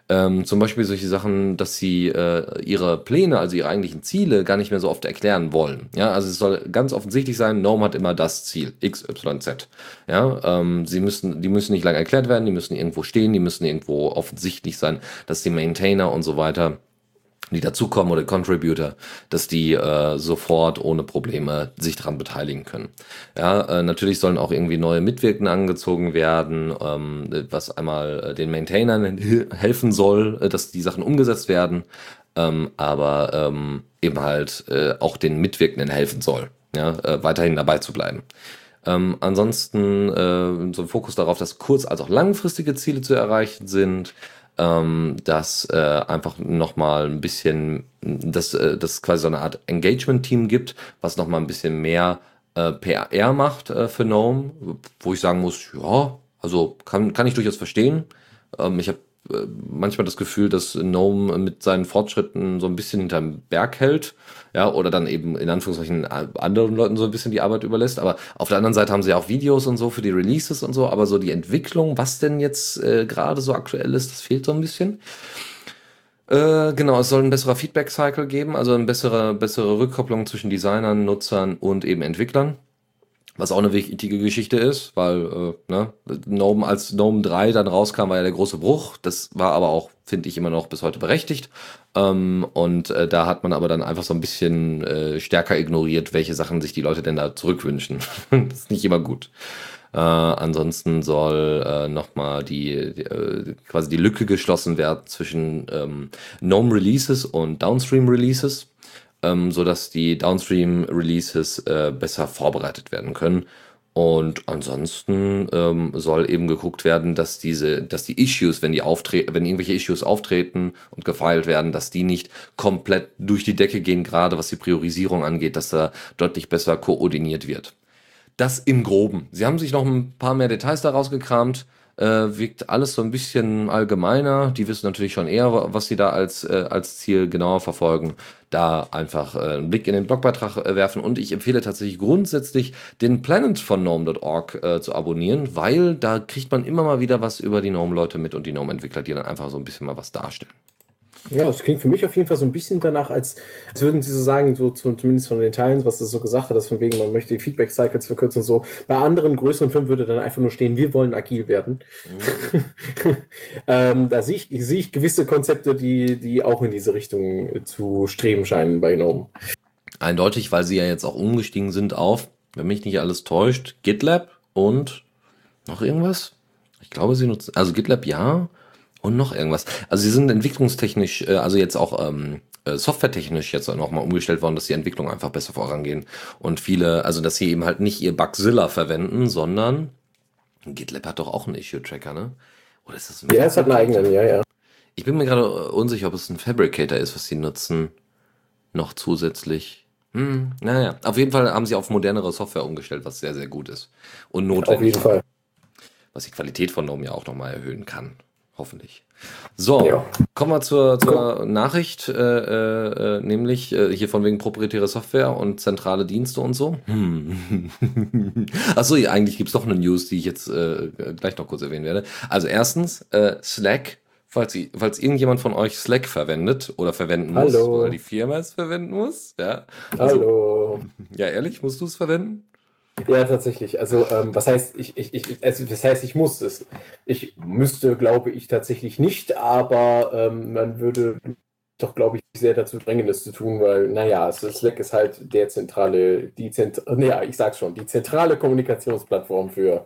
Ähm, zum Beispiel solche Sachen, dass sie äh, ihre Pläne, also ihre eigentlichen Ziele, gar nicht mehr so oft erklären wollen. Ja, also es soll ganz offensichtlich sein, GNOME hat immer das Ziel, X, Y, Z. Ja, ähm, sie müssen, die müssen nicht lange erklärt werden, die müssen irgendwo stehen, die müssen irgendwo offensichtlich sein, dass die Maintainer und so weiter die dazukommen oder Contributor, dass die äh, sofort ohne Probleme sich daran beteiligen können. Ja, äh, natürlich sollen auch irgendwie neue Mitwirkende angezogen werden, ähm, was einmal äh, den Maintainern helfen soll, äh, dass die Sachen umgesetzt werden, ähm, aber ähm, eben halt äh, auch den Mitwirkenden helfen soll, ja, äh, weiterhin dabei zu bleiben. Ähm, ansonsten äh, so ein Fokus darauf, dass kurz- als auch langfristige Ziele zu erreichen sind ähm, dass äh, einfach nochmal ein bisschen, dass äh, das quasi so eine Art Engagement-Team gibt, was nochmal ein bisschen mehr äh, PR macht äh, für GNOME, wo ich sagen muss, ja, also kann, kann ich durchaus verstehen. Ähm, ich habe äh, manchmal das Gefühl, dass Gnome mit seinen Fortschritten so ein bisschen hinterm Berg hält, ja, oder dann eben in Anführungszeichen anderen Leuten so ein bisschen die Arbeit überlässt. Aber auf der anderen Seite haben sie auch Videos und so für die Releases und so, aber so die Entwicklung, was denn jetzt äh, gerade so aktuell ist, das fehlt so ein bisschen. Äh, genau, es soll ein besserer Feedback-Cycle geben, also eine bessere, bessere Rückkopplung zwischen Designern, Nutzern und eben Entwicklern. Was auch eine wichtige Geschichte ist, weil äh, ne, Gnome, als Gnome 3 dann rauskam, war ja der große Bruch. Das war aber auch, finde ich, immer noch bis heute berechtigt. Ähm, und äh, da hat man aber dann einfach so ein bisschen äh, stärker ignoriert, welche Sachen sich die Leute denn da zurückwünschen. das ist nicht immer gut. Äh, ansonsten soll äh, nochmal die, die äh, quasi die Lücke geschlossen werden zwischen ähm, Gnome Releases und Downstream Releases ähm, sodass die Downstream-Releases äh, besser vorbereitet werden können. Und ansonsten ähm, soll eben geguckt werden, dass diese, dass die Issues, wenn die auftreten, wenn irgendwelche Issues auftreten und gefeilt werden, dass die nicht komplett durch die Decke gehen, gerade was die Priorisierung angeht, dass da deutlich besser koordiniert wird. Das im Groben. Sie haben sich noch ein paar mehr Details daraus gekramt äh, wirkt alles so ein bisschen allgemeiner. Die wissen natürlich schon eher, was sie da als, äh, als Ziel genauer verfolgen. Da einfach äh, einen Blick in den Blogbeitrag äh, werfen und ich empfehle tatsächlich grundsätzlich den Planet von GNOME.org äh, zu abonnieren, weil da kriegt man immer mal wieder was über die GNOME-Leute mit und die GNOME-Entwickler, die dann einfach so ein bisschen mal was darstellen. Ja, das klingt für mich auf jeden Fall so ein bisschen danach, als, als würden sie so sagen, so zumindest von den Teilen, was du so gesagt hat, dass von wegen, man möchte die Feedback-Cycles verkürzen und so. Bei anderen größeren Firmen würde dann einfach nur stehen, wir wollen agil werden. Mhm. ähm, da sehe ich, sehe ich gewisse Konzepte, die, die auch in diese Richtung zu streben scheinen bei GNOME. Eindeutig, weil sie ja jetzt auch umgestiegen sind auf, wenn mich nicht alles täuscht, GitLab und noch irgendwas? Ich glaube, sie nutzen, also GitLab ja, und noch irgendwas. Also sie sind entwicklungstechnisch, äh, also jetzt auch ähm, äh, softwaretechnisch jetzt nochmal umgestellt worden, dass die Entwicklung einfach besser vorangehen. Und viele, also dass sie eben halt nicht ihr Bugzilla verwenden, sondern GitLab hat doch auch einen Issue-Tracker, ne? Oder ist das ein Ja, es hat einen eigenen, ja, ja. Ich bin mir gerade unsicher, ob es ein Fabricator ist, was sie nutzen. Noch zusätzlich. Hm, naja. Auf jeden Fall haben sie auf modernere Software umgestellt, was sehr, sehr gut ist. Und notwendig. Auf jeden Fall. Was die Qualität von GNOME ja auch nochmal erhöhen kann. Hoffentlich. So, ja. kommen wir zur, zur Nachricht, äh, äh, äh, nämlich äh, hier von wegen proprietäre Software und zentrale Dienste und so. Hm. Achso, eigentlich gibt es doch eine News, die ich jetzt äh, gleich noch kurz erwähnen werde. Also erstens, äh, Slack, falls, falls irgendjemand von euch Slack verwendet oder verwenden muss, Hallo. oder die Firma es verwenden muss. Ja. Also, Hallo. Ja, ehrlich, musst du es verwenden? Ja, tatsächlich. Also, ähm, was heißt, ich, ich, ich, also, das heißt, ich muss es. Ich müsste, glaube ich, tatsächlich nicht, aber ähm, man würde doch, glaube ich, sehr dazu drängen, das zu tun, weil, naja, Slack ist halt der zentrale, die Zent naja, ich sag's schon, die zentrale Kommunikationsplattform für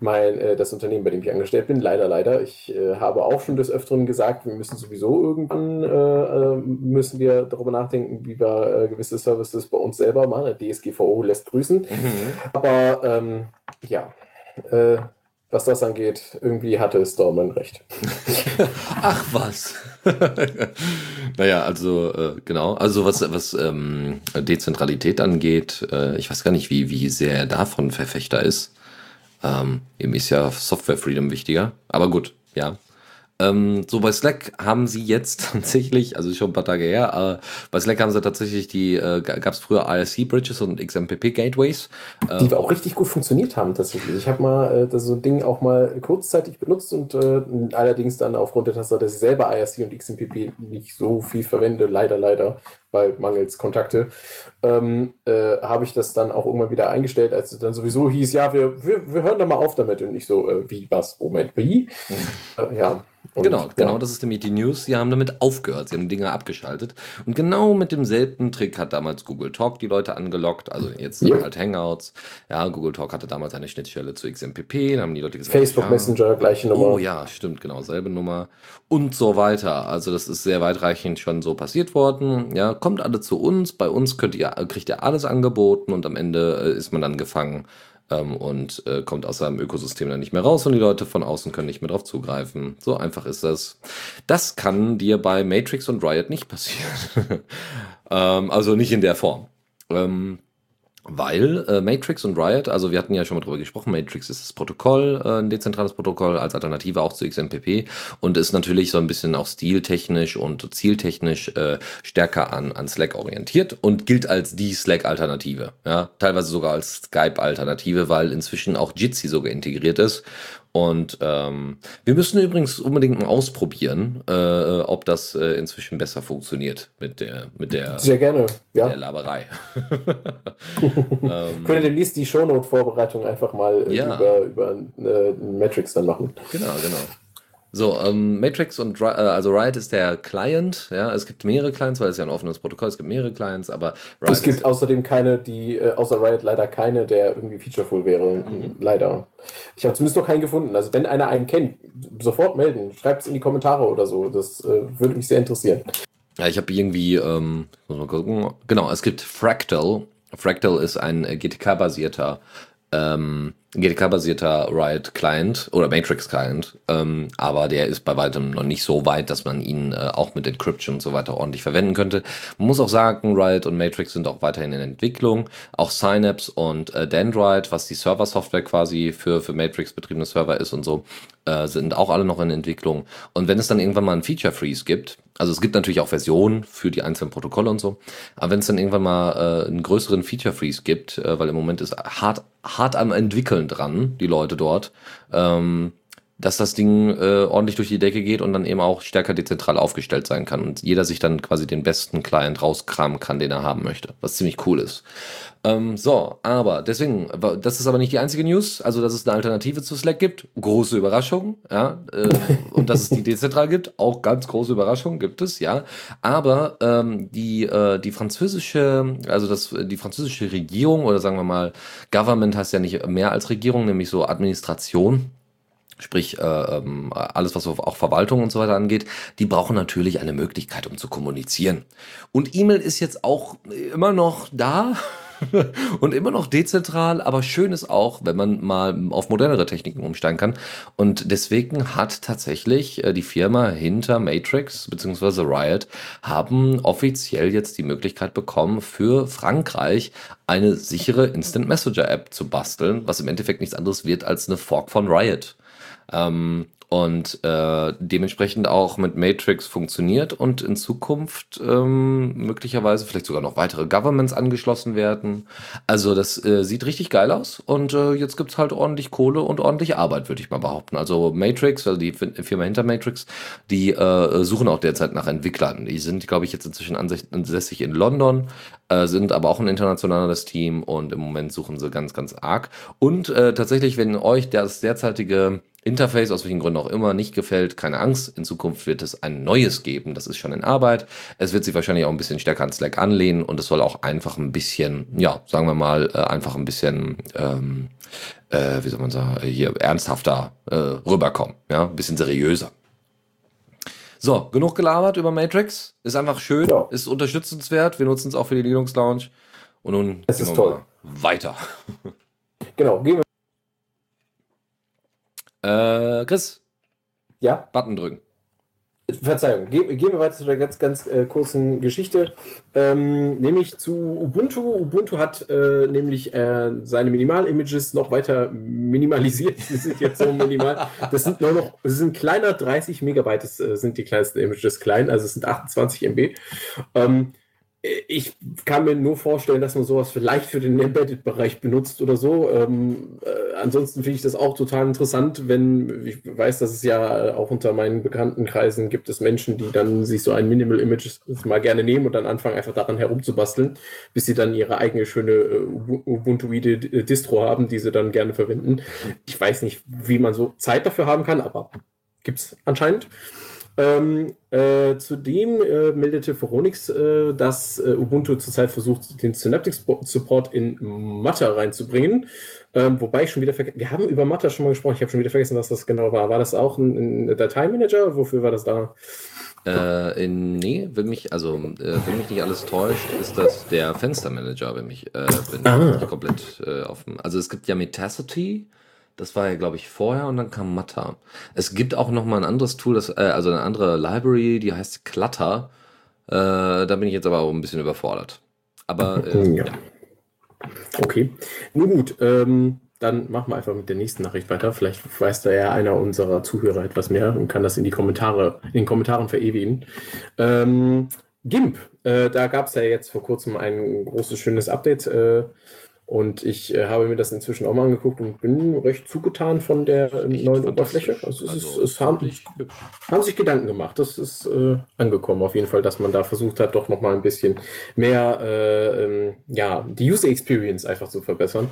mein, äh, das Unternehmen, bei dem ich angestellt bin. Leider, leider. Ich äh, habe auch schon des Öfteren gesagt, wir müssen sowieso irgendwann, äh, äh müssen wir darüber nachdenken, wie wir äh, gewisse Services bei uns selber machen. DSGVO lässt grüßen. Mhm. Aber, ähm, ja. äh, was das angeht, irgendwie hatte Storman recht. Ach was. naja, also äh, genau, also was, was ähm, Dezentralität angeht, äh, ich weiß gar nicht, wie, wie sehr er davon Verfechter ist. Ähm, ihm ist ja Software Freedom wichtiger, aber gut, ja. Ähm, so bei Slack haben sie jetzt tatsächlich, also schon ein paar Tage her, äh, bei Slack haben sie tatsächlich die, äh, gab es früher IRC-Bridges und XMPP-Gateways. Äh, die auch richtig gut funktioniert haben tatsächlich. Ich habe mal äh, das so ein Ding auch mal kurzzeitig benutzt und äh, allerdings dann aufgrund der Tatsache, dass ich selber IRC und XMPP nicht so viel verwende, leider, leider, weil mangels Kontakte, ähm, äh, habe ich das dann auch irgendwann wieder eingestellt, als es dann sowieso hieß, ja, wir, wir, wir hören da mal auf damit. Und ich so, äh, wie, was, Moment, wie? Äh, ja. Und, genau, ja. genau, das ist nämlich die News. Sie haben damit aufgehört, sie haben Dinge abgeschaltet. Und genau mit demselben Trick hat damals Google Talk die Leute angelockt, also jetzt ja. halt Hangouts. Ja, Google Talk hatte damals eine Schnittstelle zu XMPP, da haben die Leute gesagt, Facebook ja, Messenger, gleiche Nummer. Oh ja, stimmt, genau, selbe Nummer. Und so weiter. Also das ist sehr weitreichend schon so passiert worden. Ja, kommt alle zu uns, bei uns ihr, kriegt ihr alles angeboten und am Ende äh, ist man dann gefangen ähm, und äh, kommt aus seinem Ökosystem dann nicht mehr raus und die Leute von außen können nicht mehr drauf zugreifen. So einfach ist das. Das kann dir bei Matrix und Riot nicht passieren. ähm, also nicht in der Form. Ähm, weil äh, Matrix und Riot, also wir hatten ja schon mal drüber gesprochen, Matrix ist das Protokoll, äh, ein dezentrales Protokoll als Alternative auch zu XMPP und ist natürlich so ein bisschen auch stiltechnisch und zieltechnisch äh, stärker an, an Slack orientiert und gilt als die Slack-Alternative. Ja? Teilweise sogar als Skype-Alternative, weil inzwischen auch Jitsi sogar integriert ist und ähm, wir müssen übrigens unbedingt mal ausprobieren, äh, ob das äh, inzwischen besser funktioniert mit der mit der, Sehr gerne, ja. der Laberei. ähm, Könnt ihr demnächst die Shownote-Vorbereitung einfach mal äh, ja. über, über äh, Matrix dann machen. Genau, genau. So, ähm, Matrix und äh, also Riot ist der Client, ja, es gibt mehrere Clients, weil es ja ein offenes Protokoll, es gibt mehrere Clients, aber Riot Es gibt außerdem keine, die, äh, außer Riot leider keine, der irgendwie featureful wäre. Mhm. Leider. Ich habe zumindest noch keinen gefunden. Also wenn einer einen kennt, sofort melden, schreibt es in die Kommentare oder so. Das äh, würde mich sehr interessieren. Ja, ich habe irgendwie, ähm, muss mal gucken, genau, es gibt Fractal. Fractal ist ein äh, GTK-basierter ähm, GTK-basierter Riot Client oder Matrix Client, ähm, aber der ist bei weitem noch nicht so weit, dass man ihn äh, auch mit Encryption und so weiter ordentlich verwenden könnte. Man muss auch sagen, Riot und Matrix sind auch weiterhin in Entwicklung. Auch Synapse und äh, Dendrite, was die Server-Software quasi für, für Matrix betriebene Server ist und so, äh, sind auch alle noch in Entwicklung. Und wenn es dann irgendwann mal einen Feature Freeze gibt, also es gibt natürlich auch Versionen für die einzelnen Protokolle und so, aber wenn es dann irgendwann mal äh, einen größeren Feature Freeze gibt, äh, weil im Moment ist hart, hart am entwickeln dran, die Leute dort, ähm, dass das Ding äh, ordentlich durch die Decke geht und dann eben auch stärker dezentral aufgestellt sein kann und jeder sich dann quasi den besten Client rauskramen kann, den er haben möchte, was ziemlich cool ist. Ähm, so, aber deswegen, das ist aber nicht die einzige News, also dass es eine Alternative zu Slack gibt, große Überraschung, ja, äh, und dass es die dezentral gibt, auch ganz große Überraschung gibt es, ja, aber ähm, die äh, die französische, also das die französische Regierung oder sagen wir mal Government heißt ja nicht mehr als Regierung, nämlich so Administration sprich äh, ähm, alles, was auch Verwaltung und so weiter angeht, die brauchen natürlich eine Möglichkeit, um zu kommunizieren. Und E-Mail ist jetzt auch immer noch da. und immer noch dezentral, aber schön ist auch, wenn man mal auf modernere Techniken umsteigen kann. Und deswegen hat tatsächlich äh, die Firma hinter Matrix bzw. Riot haben offiziell jetzt die Möglichkeit bekommen, für Frankreich eine sichere Instant Messenger App zu basteln, was im Endeffekt nichts anderes wird als eine Fork von Riot. Ähm, und äh, dementsprechend auch mit Matrix funktioniert und in Zukunft ähm, möglicherweise vielleicht sogar noch weitere Governments angeschlossen werden. Also das äh, sieht richtig geil aus und äh, jetzt gibt's halt ordentlich Kohle und ordentliche Arbeit, würde ich mal behaupten. Also Matrix, also die Firma hinter Matrix, die äh, suchen auch derzeit nach Entwicklern. Die sind, glaube ich, jetzt inzwischen ansässig in London, äh, sind aber auch ein internationales Team und im Moment suchen sie ganz, ganz arg. Und äh, tatsächlich, wenn euch das derzeitige Interface, aus welchen Gründen auch immer, nicht gefällt, keine Angst. In Zukunft wird es ein neues geben. Das ist schon in Arbeit. Es wird sich wahrscheinlich auch ein bisschen stärker an Slack anlehnen und es soll auch einfach ein bisschen, ja, sagen wir mal, äh, einfach ein bisschen, ähm, äh, wie soll man sagen, hier ernsthafter äh, rüberkommen. Ja, ein bisschen seriöser. So, genug gelabert über Matrix. Ist einfach schön, ja. ist unterstützenswert. Wir nutzen es auch für die Linux Lounge. Und nun es ist toll. weiter. Genau, gehen wir Äh, Chris, Ja, Button drücken. Verzeihung, Ge gehen wir weiter zu der ganz, ganz äh, kurzen Geschichte, ähm, nämlich zu Ubuntu. Ubuntu hat äh, nämlich äh, seine Minimal-Images noch weiter minimalisiert. Die sind jetzt so minimal. Das sind nur noch, es sind kleiner 30 Megabyte, das äh, sind die kleinsten Images klein, also es sind 28 MB. Ähm, ich kann mir nur vorstellen, dass man sowas vielleicht für den Embedded-Bereich benutzt oder so. Ähm, äh, ansonsten finde ich das auch total interessant, wenn ich weiß, dass es ja auch unter meinen Bekanntenkreisen gibt es Menschen, die dann sich so ein Minimal Image mal gerne nehmen und dann anfangen einfach daran herumzubasteln, bis sie dann ihre eigene schöne äh, Ubuntuide Distro haben, die sie dann gerne verwenden. Ich weiß nicht, wie man so Zeit dafür haben kann, aber gibt es anscheinend. Ähm, äh, zudem äh, meldete Phoronix, äh, dass äh, Ubuntu zurzeit versucht, den Synaptic Support in Matter reinzubringen. Ähm, wobei ich schon wieder vergessen, wir haben über Matter schon mal gesprochen, ich habe schon wieder vergessen, was das genau war. War das auch ein, ein Dateimanager? Wofür war das da? Äh, nee, wenn mich, also, äh, wenn mich nicht alles täuscht, ist das der Fenstermanager, wenn mich, äh, wenn Ah. ich komplett äh, dem, also es gibt ja Metacity, das war ja, glaube ich, vorher und dann kam Matter. Es gibt auch noch mal ein anderes Tool, das, äh, also eine andere Library, die heißt Clutter. Äh, da bin ich jetzt aber auch ein bisschen überfordert. Aber äh, Ja. ja. Okay. Nun gut, ähm, dann machen wir einfach mit der nächsten Nachricht weiter. Vielleicht weiß da ja einer unserer Zuhörer etwas mehr und kann das in die Kommentare, in den Kommentaren verewigen. Ähm, GIMP, äh, da gab es ja jetzt vor kurzem ein großes, schönes Update. Äh, und ich äh, habe mir das inzwischen auch mal angeguckt und bin recht zugetan von der äh, neuen. Oberfläche. Also es, Also ist, es haben, haben sich Gedanken gemacht. Das ist äh, angekommen auf jeden Fall, dass man da versucht hat, doch noch mal ein bisschen mehr äh, ähm, ja, die User Experience einfach zu verbessern.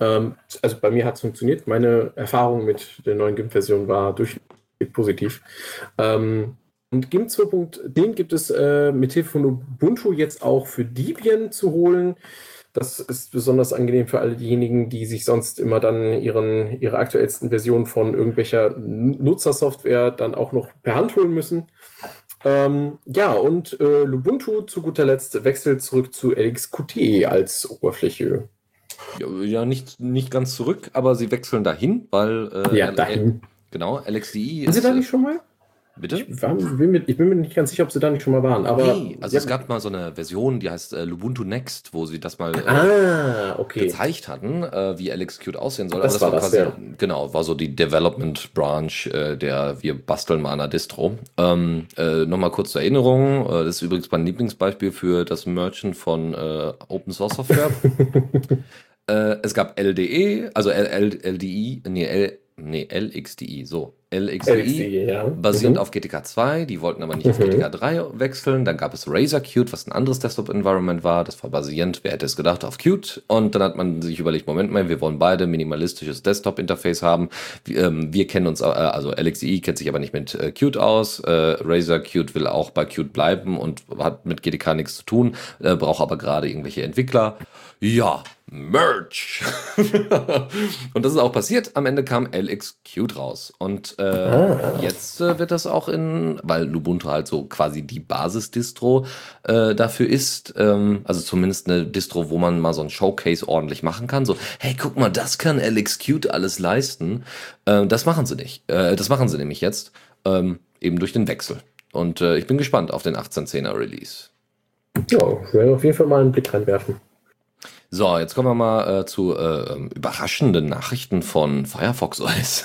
Ähm, also bei mir hat es funktioniert. Meine Erfahrung mit der neuen GIMP-Version war durchweg positiv. Ähm, und GIMP 2.10 gibt es äh, mit Hilfe von Ubuntu jetzt auch für Debian zu holen. Das ist besonders angenehm für alle diejenigen, die sich sonst immer dann ihren, ihre aktuellsten Versionen von irgendwelcher Nutzersoftware dann auch noch per Hand holen müssen. Ähm, ja, und äh, Lubuntu zu guter Letzt wechselt zurück zu LXQT als Oberfläche. Ja, nicht, nicht ganz zurück, aber sie wechseln dahin, weil äh, Ja, dahin. Genau, LXDI Sind Sie ist. da äh, nicht schon mal? Bitte? Ich, war, bin mir, ich bin mir nicht ganz sicher, ob Sie da nicht schon mal waren. Aber Nee, also es gab mal so eine Version, die heißt äh, Lubuntu Next, wo sie das mal äh, Ah, okay. gezeigt hatten, äh, wie LXQt aussehen soll. Das war das, quasi, ja. genau, war so die Development Branch äh, der wir basteln mal an einer Distro. Ähm, äh, Nochmal kurz zur Erinnerung, äh, das ist übrigens mein Lieblingsbeispiel für das Merchant von äh, Open Source Software. es gab LDE, also L L LDI, nee, L, nee, LXDI, so. LXDI. LXDE, ja. Basierend Mhm. auf GTK 2, die wollten aber nicht auf Mhm. GTK 3 wechseln. Dann gab es Razer Qt, was ein anderes Desktop-Environment war. Das war basierend, wer hätte es gedacht, auf Qt. Und dann hat man sich überlegt, Moment mal, wir wollen beide minimalistisches Desktop-Interface haben. Wir, ähm, wir kennen uns, äh, also LXDE kennt sich aber nicht mit äh, Qt aus. Äh, Razer Qt will auch bei Qt bleiben und hat mit GTK nichts zu tun, äh, braucht aber gerade irgendwelche Entwickler. Ja, Merch. und das ist auch passiert. Am Ende kam LXQt raus. Und äh, Ah. jetzt äh, wird das auch in, weil Lubuntu halt so quasi die Basisdistro äh, dafür ist, ähm, also zumindest eine Distro, wo man mal so ein Showcase ordentlich machen kann. So, hey, guck mal, das kann LXQt alles leisten. Äh, das machen sie nicht. Äh, das machen sie nämlich jetzt, ähm, eben durch den Wechsel. Und äh, ich bin gespannt auf den 1810er Release. Ja, ich werde auf jeden Fall mal einen Blick reinwerfen. So, jetzt kommen wir mal äh, zu äh, ähm, überraschenden Nachrichten von Firefox OS.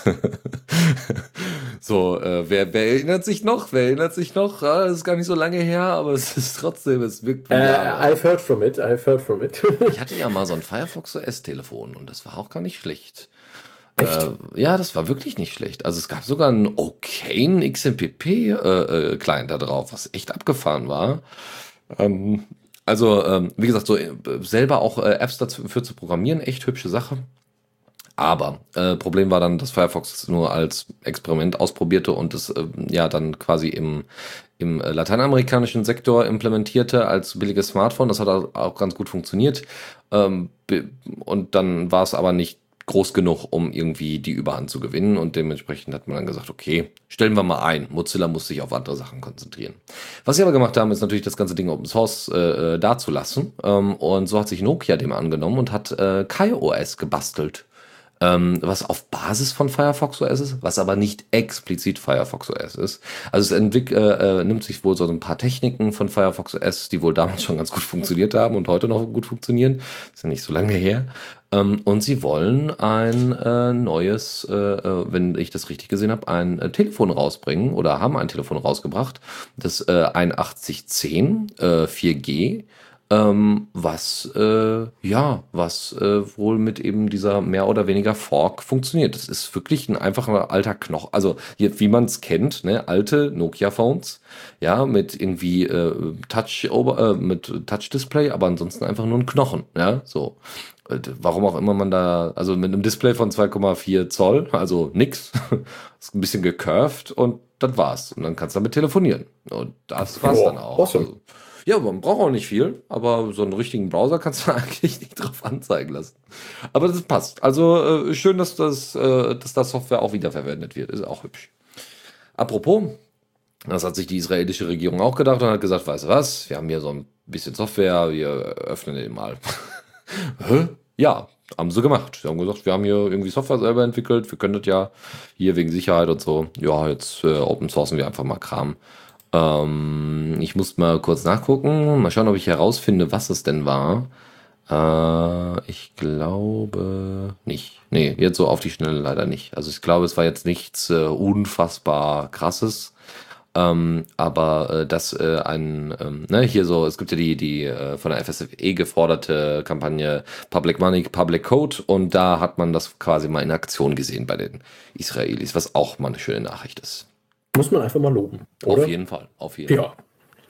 so, äh, wer, wer erinnert sich noch? Wer erinnert sich noch? Ah, das ist gar nicht so lange her, aber es ist trotzdem, es wirkt Äh. I've heard from it, I've heard from it. Ich hatte ja mal so ein Firefox OS-Telefon und das war auch gar nicht schlecht. Echt? Äh, ja, das war wirklich nicht schlecht. Also es gab sogar einen okayen XMPP-Client äh, da drauf, was echt abgefahren war. Ähm, also, ähm, wie gesagt, so äh, selber auch äh, Apps dafür zu programmieren, echt hübsche Sache. Aber äh, Problem war dann, dass Firefox es nur als Experiment ausprobierte und es äh, ja dann quasi im, im äh, lateinamerikanischen Sektor implementierte als billiges Smartphone. Das hat auch ganz gut funktioniert. Ähm, und dann war es aber nicht groß genug, um irgendwie die Überhand zu gewinnen. Und dementsprechend hat man dann gesagt, okay, stellen wir mal ein. Mozilla muss sich auf andere Sachen konzentrieren. Was sie aber gemacht haben, ist natürlich das ganze Ding Open Source äh, äh, dazulassen. Ähm, und so hat sich Nokia dem angenommen und hat äh, KaiOS gebastelt. Ähm, was auf Basis von Firefox OS ist, was aber nicht explizit Firefox OS ist. Also es entwick äh, äh, nimmt sich wohl so ein paar Techniken von Firefox OS, die wohl damals schon ganz gut funktioniert haben und heute noch gut funktionieren. Ist ja nicht so lange her. Ähm, und sie wollen ein äh, neues, äh, äh wenn ich das richtig gesehen habe, ein äh, Telefon rausbringen oder haben ein Telefon rausgebracht, das äh, 8110 äh, 4G ähm, was äh, ja, was äh, wohl mit eben dieser mehr oder weniger Fork funktioniert. Das ist wirklich ein einfacher alter Knochen, also hier, wie man es kennt, ne, alte Nokia-Phones, ja, mit irgendwie äh, Touch äh, mit Touch-Display, aber ansonsten einfach nur ein Knochen, ja, so. Warum auch immer man da, also mit einem Display von 2,4 Zoll, also nix, ist ein bisschen gecurved und das war's. Und dann kannst du damit telefonieren. Und das war's Boah, dann auch. Awesome. Also, ja, man braucht auch nicht viel, aber so einen richtigen Browser kannst du eigentlich nicht drauf anzeigen lassen. Aber das passt. Also äh, schön, dass das, äh, dass das Software auch wiederverwendet wird. Ist auch hübsch. Apropos, das hat sich die israelische Regierung auch gedacht und hat gesagt, weißt du was, wir haben hier so ein bisschen Software, wir öffnen den mal. Ja, haben sie gemacht. Sie haben gesagt, wir haben hier irgendwie Software selber entwickelt, wir können das ja hier wegen Sicherheit und so. Ja, jetzt äh, open sourcen wir einfach mal Kram. Ähm, ich muss mal kurz nachgucken, mal schauen, ob ich herausfinde, was es denn war. Äh, ich glaube nicht. Nee, jetzt so auf die Schnelle leider nicht. Also ich glaube, es war jetzt nichts äh, unfassbar krasses. Ähm, aber äh, dass äh, ein, ähm, ne, hier so, es gibt ja die, die äh, von der FSFE geforderte Kampagne Public Money, Public Code und da hat man das quasi mal in Aktion gesehen bei den Israelis, was auch mal eine schöne Nachricht ist. Muss man einfach mal loben. Oder? Auf jeden Fall, auf jeden ja. Fall.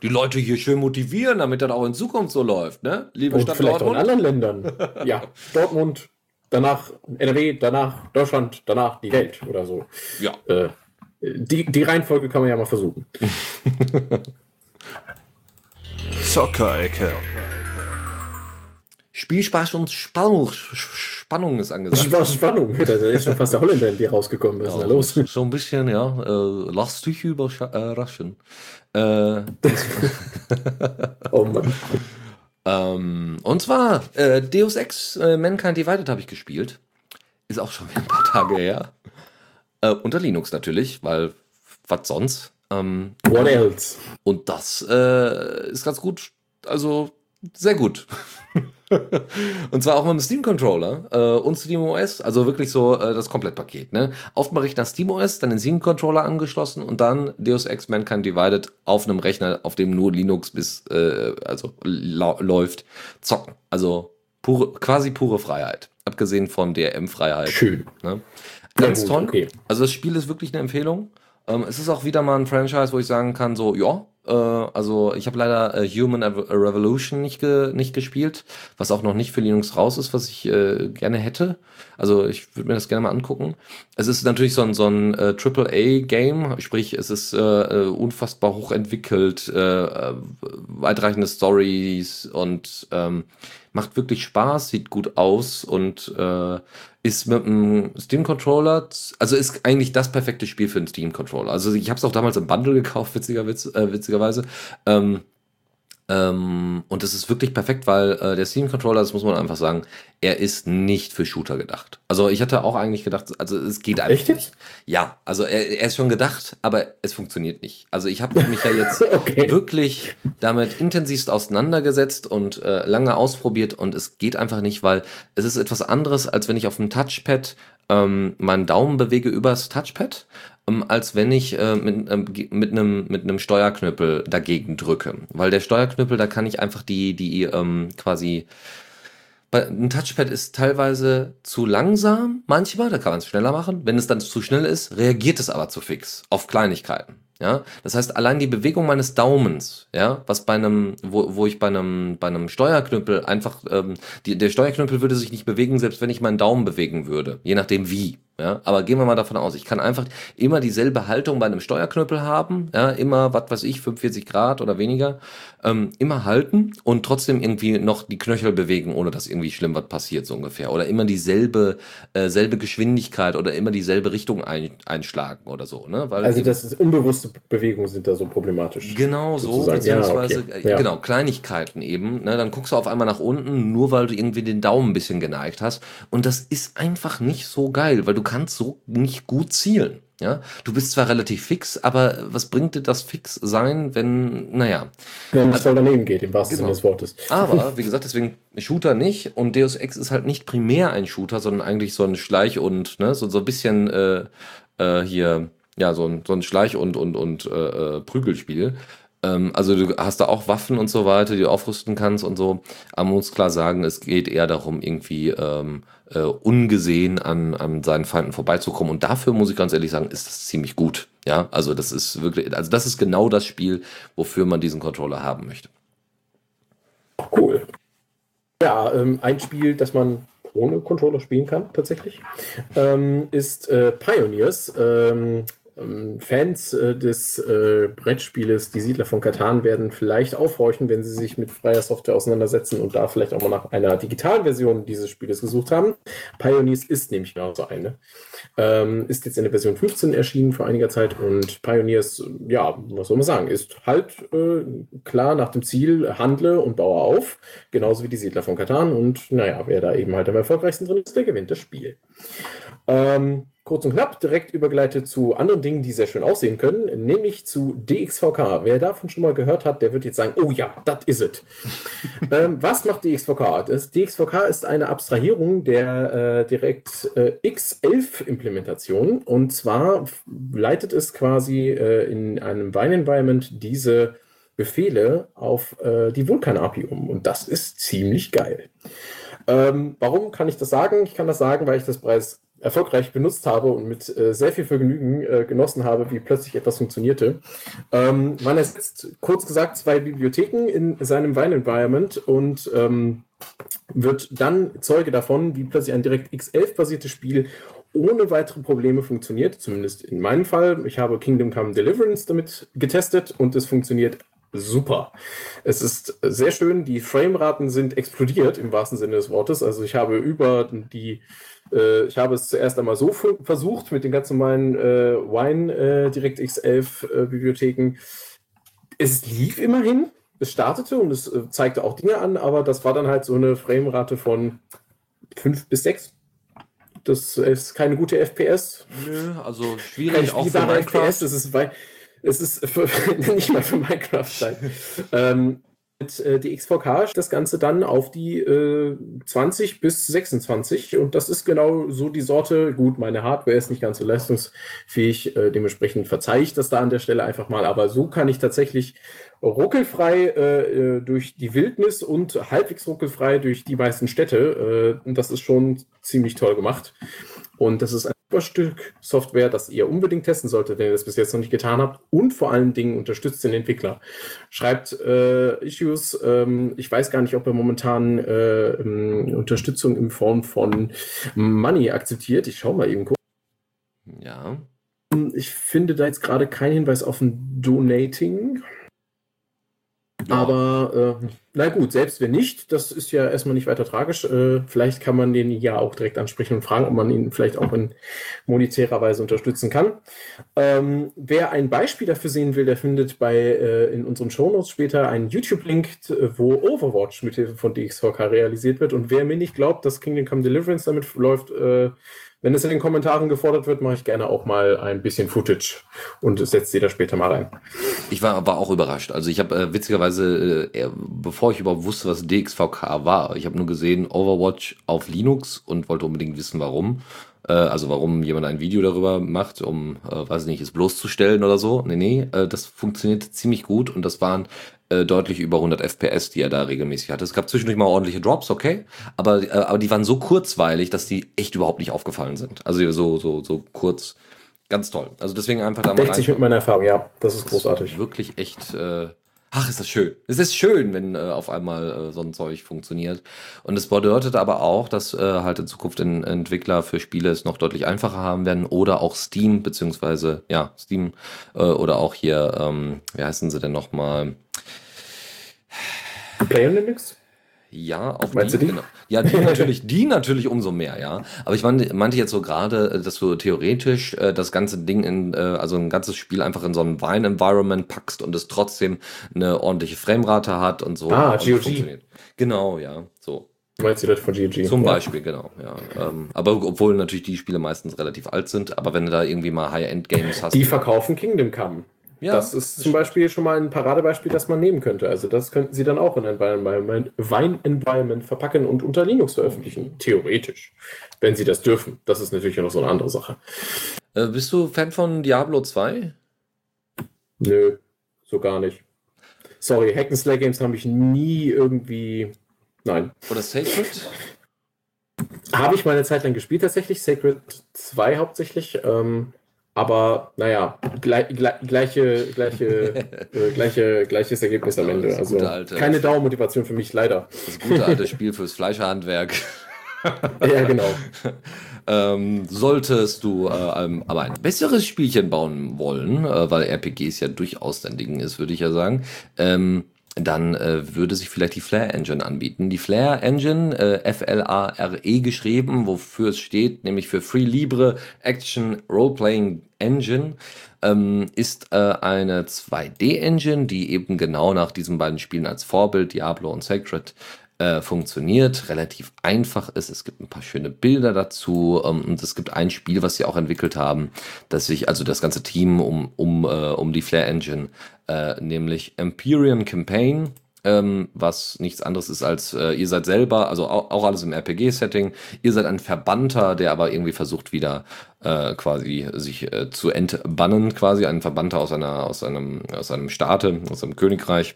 Die Leute hier schön motivieren, damit das auch in Zukunft so läuft, ne? Liebe Und Stadt vielleicht Dortmund. auch in anderen Ländern. ja, Dortmund, danach NRW, danach Deutschland, danach die Welt oder so. Ja. Äh, die, die Reihenfolge kann man ja mal versuchen. Soccer-Ecke. Spielspaß und Spannung, Spannung ist angesagt. Spannung, da ist schon fast der Holländer in dir rausgekommen. Was ist da los? So ein bisschen, ja. Äh, lass dich überraschen. Äh, oh Mann. Ähm, und zwar äh, Deus Ex äh, Mankind Divided habe ich gespielt. Ist auch schon ein paar Tage her. Äh, unter Linux natürlich, weil was sonst? Ähm, What else? Und das äh, ist ganz gut. Also sehr gut. und zwar auch mit dem Steam Controller äh, und Steam OS, also wirklich so äh, das Komplettpaket. Ne? Aufmache nach Steam OS, dann den Steam Controller angeschlossen und dann Deus Ex Mankind Divided auf einem Rechner, auf dem nur Linux bis äh, also läuft, zocken. Also pure, quasi pure Freiheit. Abgesehen von DRM-Freiheit. Schön. Ne? Ganz ja, gut, toll. Okay. Also das Spiel ist wirklich eine Empfehlung. Ähm, es ist auch wieder mal ein Franchise, wo ich sagen kann, so, ja, also ich habe leider äh, Human Revolution nicht, ge nicht gespielt, was auch noch nicht für Linux raus ist, was ich äh, gerne hätte. Also ich würde mir das gerne mal angucken. Es ist natürlich so ein, so ein äh, AAA-Game, sprich es ist äh, äh, unfassbar hochentwickelt, äh, äh, weitreichende Stories und ähm, macht wirklich Spaß, sieht gut aus und äh, ist mit einem Steam Controller, also ist eigentlich das perfekte Spiel für einen Steam Controller. Also ich habe es auch damals im Bundle gekauft, witziger, witz, äh, witzigerweise. Ähm, ähm, und das ist wirklich perfekt, weil äh, der Steam Controller, das muss man einfach sagen, er ist nicht für Shooter gedacht. Also ich hatte auch eigentlich gedacht, also es geht einfach Echt? nicht. Ja, also er, er, ist schon gedacht, aber es funktioniert nicht. Also ich habe mich ja jetzt okay. wirklich damit intensivst auseinandergesetzt und äh, lange ausprobiert und es geht einfach nicht, weil es ist etwas anderes, als wenn ich auf dem Touchpad ähm, meinen Daumen bewege übers Touchpad als wenn ich äh, mit, ähm, mit einem mit einem Steuerknüppel dagegen drücke. Weil der Steuerknüppel, da kann ich einfach die, die ähm, quasi. Ein Touchpad ist teilweise zu langsam, manchmal, da kann man es schneller machen. Wenn es dann zu schnell ist, reagiert es aber zu fix auf Kleinigkeiten. Ja, das heißt, allein die Bewegung meines Daumens, ja, was bei einem, wo, wo ich bei einem, bei einem Steuerknüppel einfach, ähm, die, der Steuerknüppel würde sich nicht bewegen, selbst wenn ich meinen Daumen bewegen würde, je nachdem wie. Ja, aber gehen wir mal davon aus, ich kann einfach immer dieselbe Haltung bei einem Steuerknüppel haben, ja, immer, was weiß ich, 45 Grad oder weniger, ähm, immer halten und trotzdem irgendwie noch die Knöchel bewegen, ohne dass irgendwie schlimm was passiert, so ungefähr. Oder immer dieselbe, äh, selbe Geschwindigkeit oder immer dieselbe Richtung ein, einschlagen oder so, ne? Weil also das ist unbewusste Bewegungen sind da so problematisch. Genau so, beziehungsweise, ja, okay. ja. genau, Kleinigkeiten eben, ne? Dann guckst du auf einmal nach unten, nur weil du irgendwie den Daumen ein bisschen geneigt hast. Und das ist einfach nicht so geil, weil du kannst so nicht gut zielen. Ja, du bist zwar relativ fix, aber was bringt dir das fix sein, wenn, naja. Wenn es voll daneben geht, im wahrsten genau. Sinne des Wortes. Aber, wie gesagt, deswegen Shooter nicht und Deus Ex ist halt nicht primär ein Shooter, sondern eigentlich so ein Schleich- und, ne, so, so ein bisschen, äh, äh, hier, ja, so ein, so ein Schleich- und, und, und äh, äh Prügelspiel. Ähm, also du hast da auch Waffen und so weiter, die du aufrüsten kannst und so. Aber man muss klar sagen, es geht eher darum, irgendwie ähm, äh, ungesehen an, an seinen Feinden vorbeizukommen. Und dafür muss ich ganz ehrlich sagen, ist das ziemlich gut. Ja, also das ist wirklich, also das ist genau das Spiel, wofür man diesen Controller haben möchte. Cool. Ja, ähm, ein Spiel, das man ohne Controller spielen kann, tatsächlich, ähm, ist äh, Pioneers. Ähm, Fans äh, des äh, Brettspieles Die Siedler von Katan werden vielleicht aufhorchen, wenn sie sich mit freier Software auseinandersetzen und da vielleicht auch mal nach einer digitalen Version dieses Spieles gesucht haben. Pioneers ist nämlich genau so eine. Ähm, ist jetzt in der Version 15 erschienen vor einiger Zeit und Pioneers, ja, was soll man sagen, ist halt äh, klar nach dem Ziel, handle und baue auf, genauso wie die Siedler von Katan und naja, wer da eben halt am erfolgreichsten drin ist, der gewinnt das Spiel. Ähm, kurz und knapp direkt übergeleitet zu anderen Dingen, die sehr schön aussehen können, nämlich zu DXVK. Wer davon schon mal gehört hat, der wird jetzt sagen, oh ja, das ist es. ähm, was macht DXVK? Das DXVK ist eine Abstrahierung der äh, direkt äh, X11-Implementation und zwar leitet es quasi äh, in einem Wine-Environment diese Befehle auf äh, die Vulkan-API um und das ist ziemlich geil. Ähm, warum kann ich das sagen? Ich kann das sagen, weil ich das bereits erfolgreich benutzt habe und mit äh, sehr viel Vergnügen äh, genossen habe, wie plötzlich etwas funktionierte. Ähm, man ersetzt, kurz gesagt, zwei Bibliotheken in seinem Wine-Environment und ähm, wird dann Zeuge davon, wie plötzlich ein direkt X11-basiertes Spiel ohne weitere Probleme funktioniert, zumindest in meinem Fall. Ich habe Kingdom Come Deliverance damit getestet und es funktioniert super. Es ist sehr schön, die Frameraten sind explodiert im wahrsten Sinne des Wortes. Also ich habe über die ich habe es zuerst einmal so versucht mit den ganz normalen äh, Wine äh, DirectX 11 äh, Bibliotheken. Es lief immerhin, es startete und es äh, zeigte auch Dinge an, aber das war dann halt so eine Framerate von 5 bis 6. Das ist keine gute FPS. Nö, also schwierig auch für Minecraft. FPS, das ist, es ist für, nicht mal für Minecraft sein. ähm, mit äh, die XVK das Ganze dann auf die äh, 20 bis 26 und das ist genau so die Sorte. Gut, meine Hardware ist nicht ganz so leistungsfähig, äh, dementsprechend verzeihe ich das da an der Stelle einfach mal, aber so kann ich tatsächlich ruckelfrei äh, äh, durch die Wildnis und halbwegs ruckelfrei durch die meisten Städte. Äh, und das ist schon ziemlich toll gemacht. Und das ist ein super Stück Software, das ihr unbedingt testen solltet, wenn ihr das bis jetzt noch nicht getan habt. Und vor allen Dingen unterstützt den Entwickler. Schreibt äh, Issues. Ähm, ich weiß gar nicht, ob er momentan äh, ähm, Unterstützung in Form von Money akzeptiert. Ich schaue mal eben kurz. Ja. Ich finde da jetzt gerade keinen Hinweis auf ein Donating. Aber äh, na gut, selbst wenn nicht, das ist ja erstmal nicht weiter tragisch. Äh, vielleicht kann man den ja auch direkt ansprechen und fragen, ob man ihn vielleicht auch in monetärer Weise unterstützen kann. Ähm, wer ein Beispiel dafür sehen will, der findet bei äh, in unseren Shownotes später einen YouTube-Link, wo Overwatch mit Hilfe von DXVK realisiert wird. Und wer mir nicht glaubt, dass Kingdom Come Deliverance damit läuft, äh, wenn es in den Kommentaren gefordert wird, mache ich gerne auch mal ein bisschen Footage und setze sie da später mal rein. Ich war aber auch überrascht. Also ich habe äh, witzigerweise, äh, bevor ich überhaupt wusste, was DXVK war, ich habe nur gesehen Overwatch auf Linux und wollte unbedingt wissen, warum. Äh, also warum jemand ein Video darüber macht, um, äh, weiß nicht, es bloßzustellen oder so. Nee, nee, äh, das funktioniert ziemlich gut und das waren äh, deutlich über 100 FPS, die er da regelmäßig hatte. Es gab zwischendurch mal ordentliche Drops, okay, aber, äh, aber die waren so kurzweilig, dass die echt überhaupt nicht aufgefallen sind. Also so, so, so kurz. Ganz toll. Also deswegen einfach da mal. sich mit meiner Erfahrung, ja. Das ist großartig. Wirklich echt, äh, Ach, ist das schön. Es ist schön, wenn äh, auf einmal äh, so ein Zeug funktioniert. Und es bedeutet aber auch, dass äh, halt in Zukunft in, Entwickler für Spiele es noch deutlich einfacher haben werden oder auch Steam, beziehungsweise, ja, Steam äh, oder auch hier, ähm, wie heißen sie denn nochmal? Player Linux? Ja, auf Meinst du die? Genau. Ja, die natürlich, die natürlich umso mehr, ja. Aber ich meinte, meinte jetzt so gerade, äh, dass du theoretisch äh, das ganze Ding in, äh, also ein ganzes Spiel einfach in so ein Wine-Environment packst und es trotzdem eine ordentliche Framerate hat und so. Ah, und GOG. Genau, ja, so. Du meinst die Leute von GG? Zum ja. Beispiel, genau, ja. Ähm, aber obwohl natürlich die Spiele meistens relativ alt sind, aber wenn du da irgendwie mal High-End-Games hast. Die verkaufen Kingdom Come. Ja, das ist zum Beispiel schon mal ein Paradebeispiel, das man nehmen könnte. Also das könnten sie dann auch in ein Environment, Wine-Environment verpacken und unter Linux veröffentlichen. Theoretisch. Wenn sie das dürfen. Das ist natürlich noch so eine andere Sache. Äh, bist du Fan von Diablo 2? Nö, so gar nicht. Sorry, Hack'n'Slay Games habe ich nie irgendwie. Nein. Oder Sacred? Habe ich mal eine Zeit lang gespielt, tatsächlich. Sacred 2 hauptsächlich. Ähm, aber naja, gleich, gleich, gleiche, gleiche, äh, gleiche, gleiches Ergebnis am Ende. Also alte- keine Dauermotivation für mich, leider. Das gute alte Spiel fürs Fleischhandwerk. Ja, genau. Ähm, solltest du äh, aber ein besseres Spielchen bauen wollen, äh, weil RPGs ja durchaus dein Ding ist, würde ich ja sagen, ähm, dann äh, würde sich vielleicht die Flare Engine anbieten. Die Flare Engine, äh, F-L-A-R-E geschrieben, wofür es steht, nämlich für Free Libre Action Role-Playing Engine, ähm, ist äh, eine 2D-Engine, die eben genau nach diesen beiden Spielen als Vorbild, Diablo und Sacred, äh, funktioniert, relativ einfach ist. Es gibt ein paar schöne Bilder dazu ähm, und es gibt ein Spiel, was sie auch entwickelt haben, das sich, also das ganze Team um, um, äh, um die Flare Engine, äh, nämlich Empyrean Campaign, ähm, was nichts anderes ist als äh, ihr seid selber, also auch, auch alles im RPG-Setting, ihr seid ein Verbannter, der aber irgendwie versucht wieder äh, quasi sich zu entbannen, quasi ein Verbannter aus einer, aus einem, aus einem Staate, aus einem Königreich.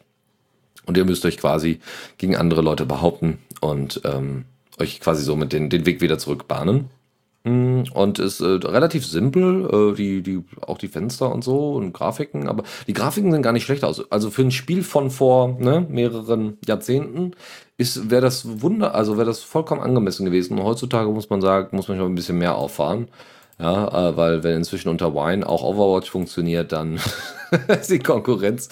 Und ihr müsst euch quasi gegen andere Leute behaupten und ähm, euch quasi so mit den, den Weg wieder zurückbahnen. Mm, Und ist äh, relativ simpel, äh, die, die, auch die Fenster und so und Grafiken, aber die Grafiken sehen gar nicht schlecht aus. Also für ein Spiel von vor ne, mehreren Jahrzehnten wäre das Wunder, also wäre das vollkommen angemessen gewesen. Und heutzutage muss man sagen, muss man schon ein bisschen mehr auffahren. Ja, äh, weil wenn inzwischen unter Wine auch Overwatch funktioniert, dann die Konkurrenz,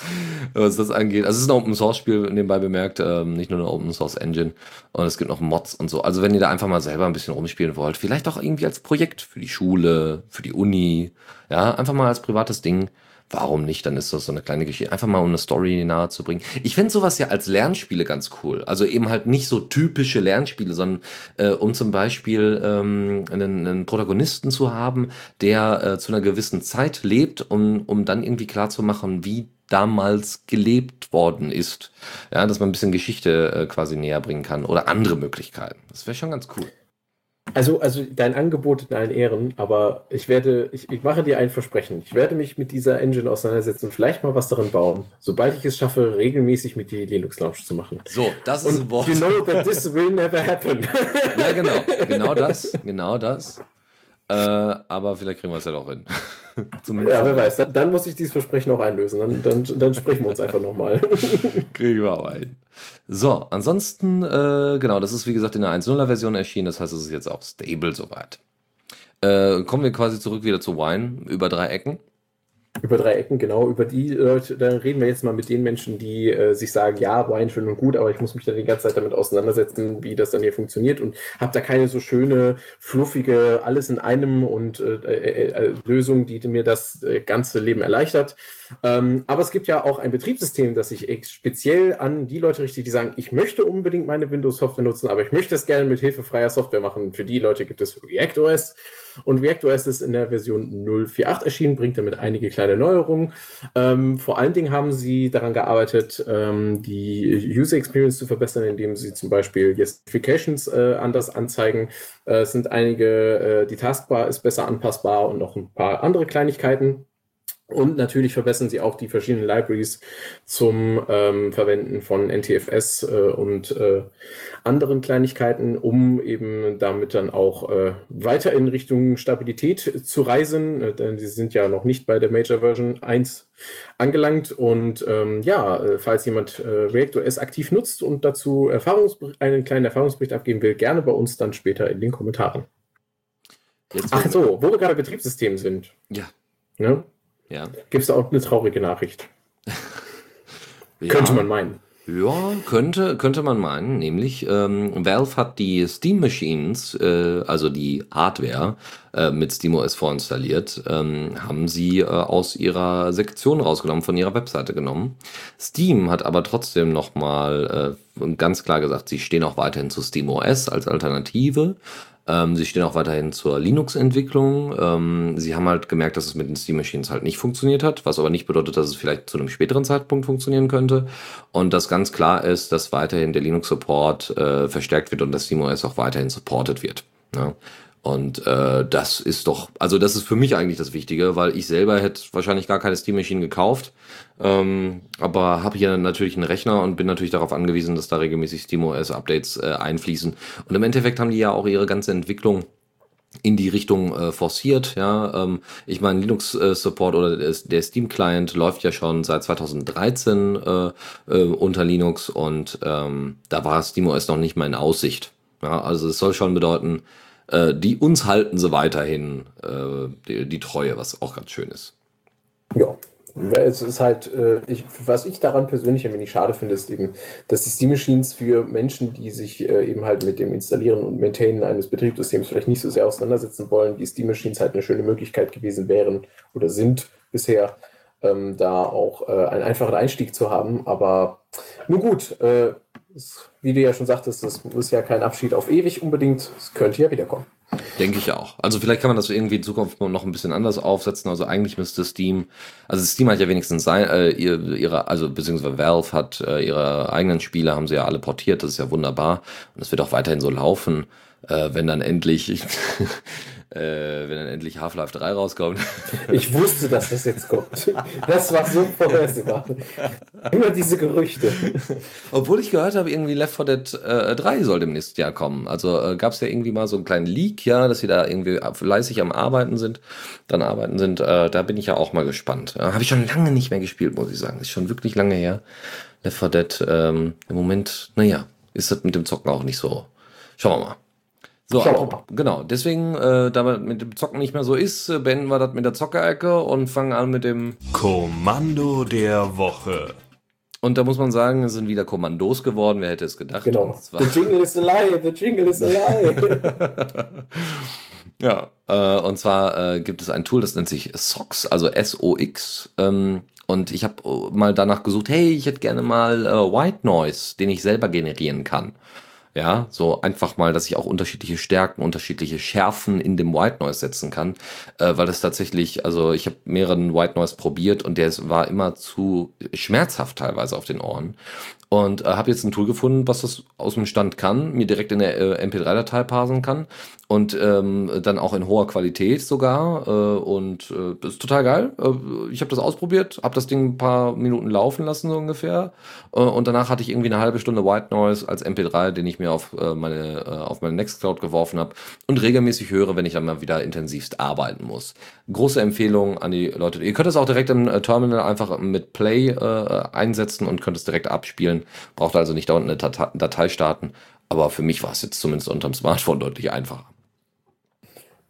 was das angeht. Also es ist ein Open Source Spiel, nebenbei bemerkt, ähm, nicht nur eine Open Source Engine. Und es gibt noch Mods und so. Also wenn ihr da einfach mal selber ein bisschen rumspielen wollt, vielleicht auch irgendwie als Projekt für die Schule, für die Uni, ja, einfach mal als privates Ding. Warum nicht? Dann ist das so eine kleine Geschichte. Einfach mal um eine Story nahe zu bringen. Ich finde sowas ja als Lernspiele ganz cool. Also eben halt nicht so typische Lernspiele, sondern äh, um zum Beispiel ähm, einen, einen Protagonisten zu haben, der äh, zu einer gewissen Zeit lebt, um, um dann irgendwie klarzumachen, wie damals gelebt worden ist. Ja, dass man ein bisschen Geschichte äh, quasi näher bringen kann oder andere Möglichkeiten. Das wäre schon ganz cool. Also, also dein Angebot in allen Ehren, aber ich werde, ich, ich mache dir ein Versprechen. Ich werde mich mit dieser Engine auseinandersetzen und vielleicht mal was darin bauen, sobald ich es schaffe, regelmäßig mit die Linux Launch zu machen. So, das ist ein Und Wort. you know that this will never happen. Ja, genau. Genau das. Genau das. Äh, aber vielleicht kriegen wir es ja doch hin. Zumindest ja, wer weiß. Dann, dann muss ich dieses Versprechen auch einlösen. Dann, dann, dann sprechen wir uns einfach nochmal. kriegen wir auch hin. So, ansonsten, äh, genau, das ist wie gesagt in der 1.0er Version erschienen. Das heißt, es ist jetzt auch stable soweit. Äh, kommen wir quasi zurück wieder zu Wine über drei Ecken. Über drei Ecken, genau. Über die Leute, da reden wir jetzt mal mit den Menschen, die äh, sich sagen, ja, Wine schön und gut, aber ich muss mich dann die ganze Zeit damit auseinandersetzen, wie das dann hier funktioniert und habe da keine so schöne, fluffige, alles in einem und äh, äh, äh, Lösung, die mir das äh, ganze Leben erleichtert. Ähm, aber es gibt ja auch ein Betriebssystem, das sich speziell an die Leute richtet, die sagen, ich möchte unbedingt meine Windows-Software nutzen, aber ich möchte es gerne mit Hilfe freier Software machen. Für die Leute gibt es ReactOS. Und ReactOS ist in der Version 0.4.8 erschienen, bringt damit einige kleine Neuerungen. Ähm, vor allen Dingen haben sie daran gearbeitet, ähm, die User Experience zu verbessern, indem sie zum Beispiel jetzt Notifications äh, anders anzeigen. Äh, es sind einige, äh, die Taskbar ist besser anpassbar und noch ein paar andere Kleinigkeiten. Und natürlich verbessern sie auch die verschiedenen Libraries zum ähm, Verwenden von NTFS äh, und äh, anderen Kleinigkeiten, um eben damit dann auch äh, weiter in Richtung Stabilität zu reisen. Äh, denn sie sind ja noch nicht bei der Major Version 1 angelangt. Und ähm, ja, äh, falls jemand äh, ReactOS aktiv nutzt und dazu einen kleinen Erfahrungsbericht abgeben will, gerne bei uns dann später in den Kommentaren. Jetzt Ach so, wo wir gerade Betriebssystem sind. Ja. Ne? Ja. Gibt es da auch eine traurige Nachricht? ja. Könnte man meinen. Ja, könnte, könnte man meinen. Nämlich, ähm, Valve hat die Steam Machines, äh, also die Hardware, äh, mit SteamOS vorinstalliert, ähm, haben sie äh, aus ihrer Sektion rausgenommen, von ihrer Webseite genommen. Steam hat aber trotzdem nochmal äh, ganz klar gesagt, sie stehen auch weiterhin zu SteamOS als Alternative. Ähm, sie stehen auch weiterhin zur Linux-Entwicklung. Ähm, sie haben halt gemerkt, dass es mit den Steam Machines halt nicht funktioniert hat, was aber nicht bedeutet, dass es vielleicht zu einem späteren Zeitpunkt funktionieren könnte. Und dass ganz klar ist, dass weiterhin der Linux-Support äh, verstärkt wird und das SteamOS auch weiterhin supported wird. Ja. Und äh, das ist doch, also das ist für mich eigentlich das Wichtige, weil ich selber hätte wahrscheinlich gar keine Steam Machine gekauft, ähm, aber habe hier natürlich einen Rechner und bin natürlich darauf angewiesen, dass da regelmäßig SteamOS Updates äh, einfließen. Und im Endeffekt haben die ja auch ihre ganze Entwicklung in die Richtung äh, forciert. Ja, ähm, ich meine Linux äh, Support oder der Steam Client läuft ja schon seit 2013 äh, äh, unter Linux und ähm, da war SteamOS noch nicht mal in Aussicht. Ja, also es soll schon bedeuten, äh, die uns halten sie weiterhin äh, die, die, Treue, was auch ganz schön ist. Ja, es ist halt, äh, ich, was ich daran persönlich ein wenig schade finde, ist eben, dass die Steam Machines für Menschen, die sich äh, eben halt mit dem Installieren und Maintainen eines Betriebssystems vielleicht nicht so sehr auseinandersetzen wollen, die Steam Machines halt eine schöne Möglichkeit gewesen wären oder sind bisher, ähm, da auch äh, einen einfachen Einstieg zu haben. Aber nun gut, äh, wie du ja schon sagtest, das ist ja kein Abschied auf ewig unbedingt. Es könnte ja wiederkommen. Denke ich auch. Also vielleicht kann man das irgendwie in Zukunft noch ein bisschen anders aufsetzen. Also eigentlich müsste Steam, also Steam hat ja wenigstens sein, äh, ihre, also beziehungsweise Valve hat äh, ihre eigenen Spiele, haben sie ja alle portiert, das ist ja wunderbar. Und es wird auch weiterhin so laufen, äh, wenn dann endlich äh, wenn dann endlich Half-Life 3 rauskommt. Ich wusste, dass das jetzt kommt. Das war so vorhersehbar. Immer diese Gerüchte. Obwohl ich gehört habe, irgendwie Left 4 Dead äh, 3 soll demnächst ja kommen. Also äh, gab es ja irgendwie mal so einen kleinen Leak, ja, dass sie da irgendwie fleißig am Arbeiten sind, dann arbeiten sind. Äh, da bin ich ja auch mal gespannt. Äh, habe ich schon lange nicht mehr gespielt, muss ich sagen. Ist schon wirklich lange her. Left 4 Dead, ähm, im Moment, naja, ist das mit dem Zocken auch nicht so. Schauen wir mal. So, aber, genau. Deswegen, äh, da mit dem Zocken nicht mehr so ist, äh, beenden wir das mit der Zockerecke und fangen an mit dem Kommando der Woche. Und da muss man sagen, es sind wieder Kommandos geworden. Wer hätte es gedacht? Genau. The jingle is alive, the jingle is alive. ja, äh, und zwar äh, gibt es ein Tool, das nennt sich SOX, also S-O-X. Ähm, und ich habe äh, mal danach gesucht, hey, ich hätte gerne mal äh, White Noise, den ich selber generieren kann. Ja, so einfach mal, dass ich auch unterschiedliche Stärken, unterschiedliche Schärfen in dem White Noise setzen kann, äh, weil das tatsächlich, also ich habe mehreren White Noise probiert und der war immer zu schmerzhaft teilweise auf den Ohren. Und äh, habe jetzt ein Tool gefunden, was das aus dem Stand kann, mir direkt in der äh, MP3-Datei parsen kann und ähm, dann auch in hoher Qualität sogar. Äh, und äh, das ist total geil. Äh, ich habe das ausprobiert, habe das Ding ein paar Minuten laufen lassen so ungefähr. Äh, und danach hatte ich irgendwie eine halbe Stunde White Noise als MP3, den ich mir auf äh, meine äh, auf meine Nextcloud geworfen habe und regelmäßig höre, wenn ich dann mal wieder intensivst arbeiten muss. Große Empfehlung an die Leute. Ihr könnt es auch direkt im Terminal einfach mit Play einsetzen und könnt es direkt abspielen spielen. Braucht also nicht da unten eine Datei starten. Aber für mich war es jetzt zumindest unterm Smartphone deutlich einfacher.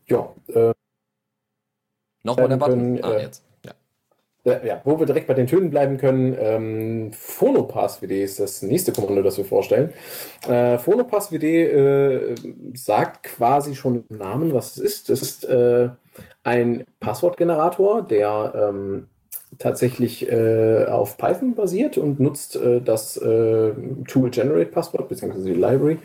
Ja. Äh, Nochmal der Button. Können, ah, jetzt. Ja. ja. wo wir direkt bei den Tönen bleiben können, ähm, PhonoPass-WD ist das nächste Kommando, das wir vorstellen. Äh, PhonoPass-WD äh, sagt quasi schon im Namen, was es ist. Es ist äh, ein Passwortgenerator, der ähm, tatsächlich äh, auf Python basiert und nutzt äh, das äh, Tool Generate Password bzw. die Library.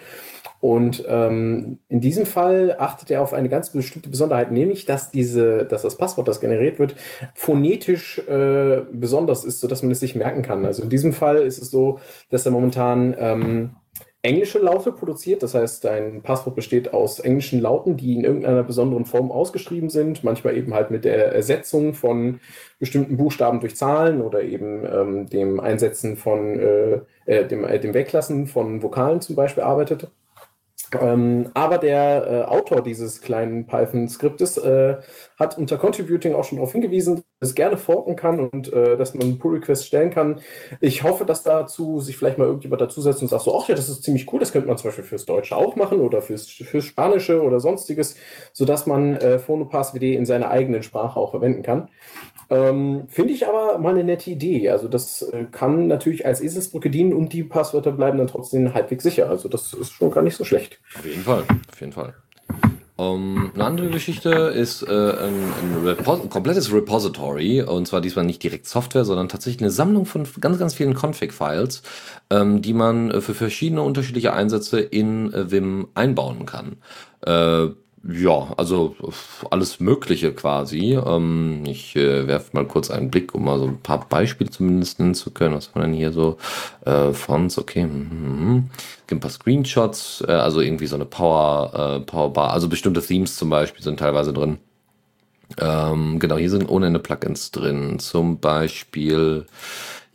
Und ähm, in diesem Fall achtet er auf eine ganz bestimmte Besonderheit, nämlich dass diese, dass das Passwort, das generiert wird, phonetisch äh, besonders ist, sodass man es sich merken kann. Also in diesem Fall ist es so, dass er momentan ähm, englische Laute produziert. Das heißt, dein Passwort besteht aus englischen Lauten, die in irgendeiner besonderen Form ausgeschrieben sind. Manchmal eben halt mit der Ersetzung von bestimmten Buchstaben durch Zahlen oder eben ähm, dem Einsetzen von äh, äh, dem, äh, dem Weglassen von Vokalen zum Beispiel arbeitet. Ähm, aber der äh, Autor dieses kleinen Python-Skriptes äh, hat unter Contributing auch schon darauf hingewiesen, dass es gerne forken kann und äh, dass man Pull-Requests stellen kann. Ich hoffe, dass dazu sich vielleicht mal irgendjemand dazusetzt und sagt so, ach ja, das ist ziemlich cool, das könnte man zum Beispiel fürs Deutsche auch machen oder fürs, fürs Spanische oder sonstiges, sodass man äh, PhonoPassWD in seiner eigenen Sprache auch verwenden kann. Ähm, Finde ich aber mal eine nette Idee. Also das äh, kann natürlich als Eselsbrücke dienen und die Passwörter bleiben dann trotzdem halbwegs sicher. Also das ist schon gar nicht so schlecht. Auf jeden Fall, auf jeden Fall. Um, eine andere Geschichte ist äh, ein, ein, ein, komplettes Repository und zwar diesmal nicht direkt Software, sondern tatsächlich eine Sammlung von ganz, ganz vielen Config-Files, ähm, die man äh, für verschiedene unterschiedliche Einsätze in äh, Vim einbauen kann. Äh, ja, also alles Mögliche quasi. Ähm, ich äh, werfe mal kurz einen Blick, um mal so ein paar Beispiele zumindest nennen zu können. Was wir denn hier so? Äh, Fonts, okay. Mhm. Es gibt ein paar Screenshots, äh, also irgendwie so eine Power, äh, Powerbar, also bestimmte Themes zum Beispiel sind teilweise drin. Ähm, genau, hier sind ohne Ende Plugins drin. Zum Beispiel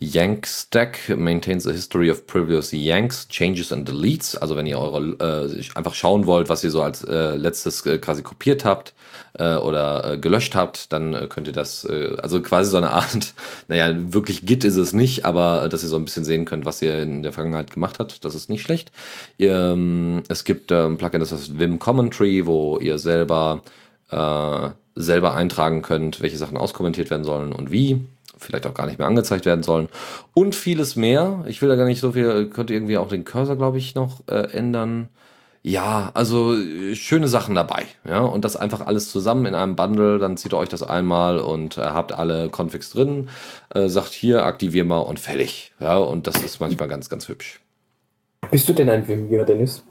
Yank Stack maintains a history of previous Yanks, Changes and Deletes. Also wenn ihr eure äh, einfach schauen wollt, was ihr so als äh, letztes äh, quasi kopiert habt äh, oder äh, gelöscht habt, dann äh, könnt ihr das, äh, also quasi so eine Art, naja, wirklich Git ist es nicht, aber äh, dass ihr so ein bisschen sehen könnt, was ihr in der Vergangenheit gemacht habt, das ist nicht schlecht. Ihr, ähm, es gibt äh, ein Plugin, das heißt Vim Commentary, wo ihr selber äh, selber eintragen könnt, welche Sachen auskommentiert werden sollen und wie vielleicht auch gar nicht mehr angezeigt werden sollen und vieles mehr. Ich will da gar nicht so viel, könnte irgendwie auch den Cursor, glaube ich, noch äh, ändern. Ja, also äh, schöne Sachen dabei, ja, und das einfach alles zusammen in einem Bundle, dann zieht ihr euch das einmal und äh, habt alle Configs drin, äh, sagt hier, aktivier mal und fertig, ja, und das ist manchmal ganz, ganz hübsch. Bist du denn ein Vim-User, Dennis?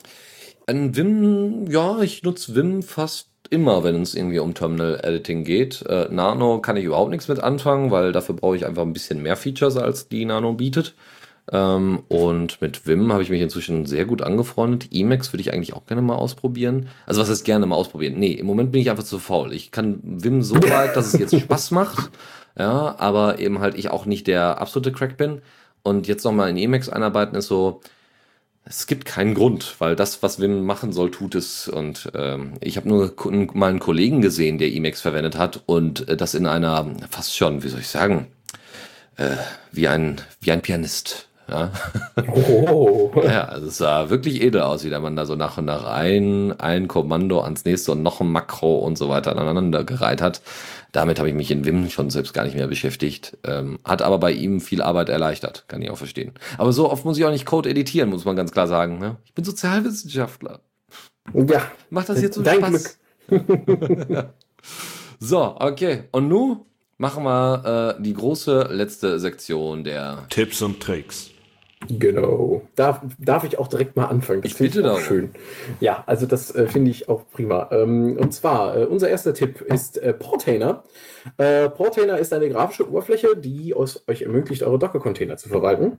Ein Vim, ja, ich nutze Vim fast immer, wenn es irgendwie um Terminal Editing geht. Äh, Nano kann ich überhaupt nichts mit anfangen, weil dafür brauche ich einfach ein bisschen mehr Features, als die Nano bietet. Ähm, und mit Vim habe ich mich inzwischen sehr gut angefreundet. Emacs würde ich eigentlich auch gerne mal ausprobieren. Also was heißt gerne mal ausprobieren? Nee, im Moment bin ich einfach zu faul. Ich kann Vim so weit, dass es jetzt Spaß macht. Ja, aber eben halt ich auch nicht der absolute Crack bin. Und jetzt nochmal in Emacs einarbeiten ist so, es gibt keinen Grund, weil das, was Wim machen soll, tut es. Und ähm, ich habe nur mal einen Kollegen gesehen, der Emacs verwendet hat und äh, das in einer fast schon, wie soll ich sagen, äh, wie ein wie ein Pianist. Ja. Oh. ja, also es sah wirklich edel aus, wie der Mann da so nach und nach ein, ein Kommando ans nächste und noch ein Makro und so weiter aneinander gereiht hat. Damit habe ich mich in Wim schon selbst gar nicht mehr beschäftigt. Ähm, hat aber bei ihm viel Arbeit erleichtert, kann ich auch verstehen. Aber so oft muss ich auch nicht Code editieren, muss man ganz klar sagen. Ne? Ich bin Sozialwissenschaftler. Ja. Macht das jetzt so Dein Spaß? so, okay. Und nun machen wir äh, die große letzte Sektion der Tipps und Tricks. Genau. Darf, darf ich auch direkt mal anfangen? Das ich bitte auch schön. Ja, also das äh, finde ich auch prima. Ähm, und zwar, äh, unser erster Tipp ist äh, Portainer. Äh, Portainer ist eine grafische Oberfläche, die aus, euch ermöglicht, eure Docker-Container zu verwalten.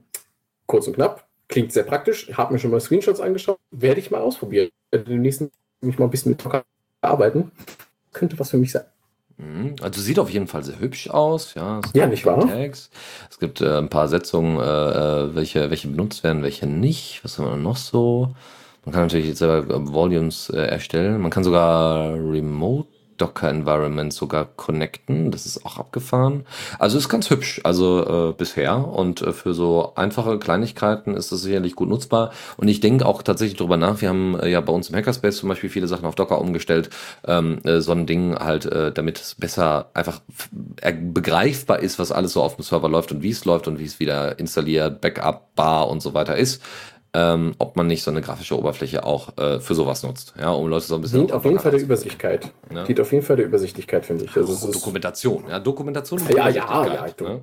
Kurz und knapp. Klingt sehr praktisch. Habe mir schon mal Screenshots angeschaut. Werde ich mal ausprobieren. Demnächst mich mal ein bisschen mit Docker arbeiten. Könnte was für mich sein. Mhm. Also sieht auf jeden Fall sehr hübsch aus, ja. Ja, nicht wahr? Tags. Es gibt äh, ein paar Setzungen, äh, äh, welche, welche benutzt werden, welche nicht. Was haben wir noch so? Man kann natürlich jetzt selber äh, Volumes äh, erstellen. Man kann sogar Remote Docker-Environment sogar connecten. Das ist auch abgefahren. Also ist ganz hübsch, also äh, bisher. Und äh, für so einfache Kleinigkeiten ist das sicherlich gut nutzbar. Und ich denke auch tatsächlich darüber nach. Wir haben äh, ja bei uns im Hackerspace zum Beispiel viele Sachen auf Docker umgestellt. Ähm, äh, so ein Ding halt, äh, damit es besser einfach begreifbar ist, was alles so auf dem Server läuft und wie es läuft und wie es wieder installiert, Backup, Bar und so weiter ist ähm, ob man nicht so eine grafische Oberfläche auch äh, für sowas nutzt. Ja, um Leute so ein bisschen. Dient auf jeden Fall der Übersichtlichkeit. Ja. Dient auf jeden Fall der Übersichtlichkeit, finde ich. Also oh, Dokumentation. Ja, Dokumentation. Ja, ja, ja. Ich, ne?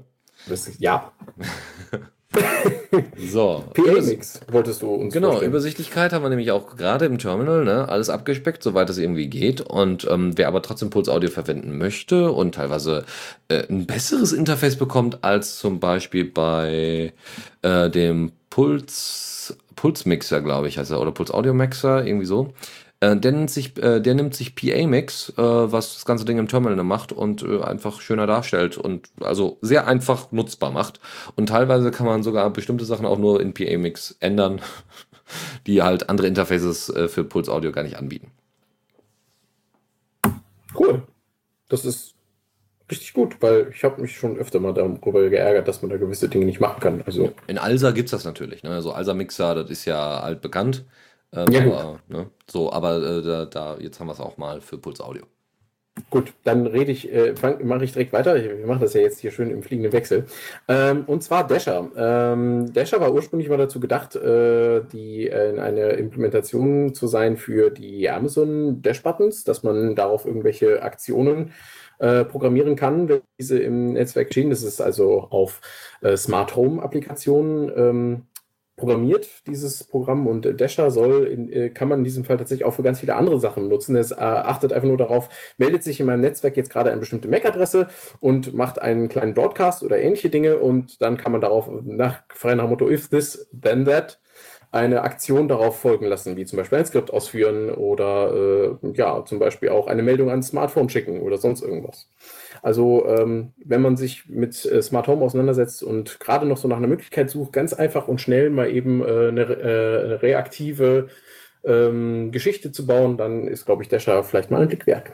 ja. so. PA-Mix wolltest du uns Genau, vorstellen. Übersichtlichkeit haben wir nämlich auch gerade im Terminal, ne? alles abgespeckt, soweit es irgendwie geht. Und ähm, wer aber trotzdem Puls Audio verwenden möchte und teilweise äh, ein besseres Interface bekommt als zum Beispiel bei äh, dem Puls Pulse-Mixer, glaube ich, heißt er, oder Pulse-Audio-Mixer, irgendwie so. Äh, der, nimmt sich, äh, der nimmt sich PA-Mix, äh, was das ganze Ding im Terminal macht und äh, einfach schöner darstellt und also sehr einfach nutzbar macht. Und teilweise kann man sogar bestimmte Sachen auch nur in PA-Mix ändern, die halt andere Interfaces äh, für Pulse Audio gar nicht anbieten. Cool. Das ist richtig gut, weil ich habe mich schon öfter mal darüber geärgert, dass man da gewisse Dinge nicht machen kann. Also In Alsa gibt es das natürlich. Ne? Also Alsa-Mixer, das ist ja altbekannt. Ähm, Ja, aber, ne? So, aber äh, da, da, jetzt haben wir es auch mal für Puls Audio. Gut, dann rede ich, äh, mache ich direkt weiter. Ich- Wir machen das ja jetzt hier schön im fliegenden Wechsel. Ähm, und zwar Dasher. Ähm, Dasher war ursprünglich mal dazu gedacht, äh, die äh, eine Implementation zu sein für die Amazon Dash Buttons, dass man darauf irgendwelche Aktionen äh, programmieren kann, wenn diese im Netzwerk geschehen. Das ist also auf äh, Smart Home Applikationen ähm, programmiert, dieses Programm. Und äh, Dasher soll, in, äh, kann man in diesem Fall tatsächlich auch für ganz viele andere Sachen nutzen. Es äh, achtet einfach nur darauf, meldet sich in meinem Netzwerk jetzt gerade eine bestimmte MAC-Adresse und macht einen kleinen Broadcast oder ähnliche Dinge und dann kann man darauf nach frei nach Motto if this, then that eine Aktion darauf folgen lassen, wie zum Beispiel ein Skript ausführen oder äh, ja, zum Beispiel auch eine Meldung ans Smartphone schicken oder sonst irgendwas. Also ähm, wenn man sich mit äh, Smart Home auseinandersetzt und gerade noch so nach einer Möglichkeit sucht, ganz einfach und schnell mal eben äh, eine, äh, reaktive ähm, Geschichte zu bauen, dann ist, glaube ich, Dasher vielleicht mal ein Blick wert.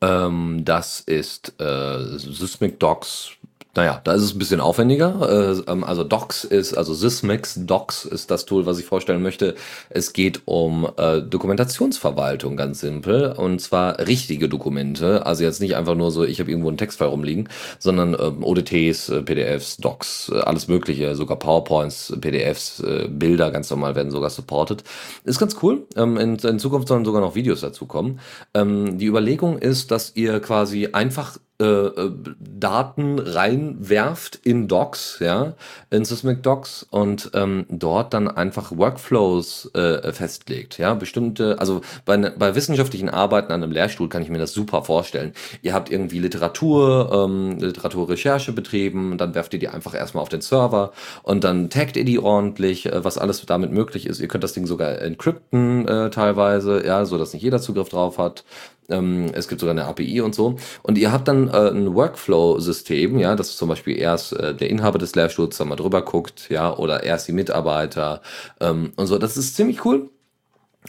Ähm, das ist äh, Sysmic Docs. Naja, da ist es ein bisschen aufwendiger. Äh, ähm, also Docs ist, also Sysmix Docs ist das Tool, was ich vorstellen möchte. Es geht um äh, Dokumentationsverwaltung, ganz simpel. Und zwar richtige Dokumente. Also jetzt nicht einfach nur so, ich habe irgendwo einen Textfile rumliegen, sondern ähm, ODTs, äh, PDFs, Docs, alles Mögliche, sogar PowerPoints, PDFs, Bilder ganz normal werden sogar supported. Ist ganz cool. Ähm, in, in Zukunft sollen sogar noch Videos dazu kommen. Die Überlegung ist, dass ihr quasi einfach äh, äh, Daten reinwerft in Docs, ja, in Sysmic Docs und ähm, dort dann einfach Workflows äh, festlegt, ja, bestimmte, also bei, ne- bei wissenschaftlichen Arbeiten an einem Lehrstuhl kann ich mir das super vorstellen. Ihr habt irgendwie Literatur, ähm, Literaturrecherche betrieben, dann werft ihr die einfach erstmal auf den Server und dann taggt ihr die ordentlich, äh, was alles damit möglich ist. Ihr könnt das Ding sogar encrypten äh, teilweise, ja, so dass nicht jeder Zugriff drauf hat. Ähm, es gibt sogar eine API und so. Und ihr habt dann äh, ein Workflow-System, ja, dass zum Beispiel erst äh, der Inhaber des Lehrstuhls da mal drüber guckt, ja, oder erst die Mitarbeiter ähm, und so. Das ist ziemlich cool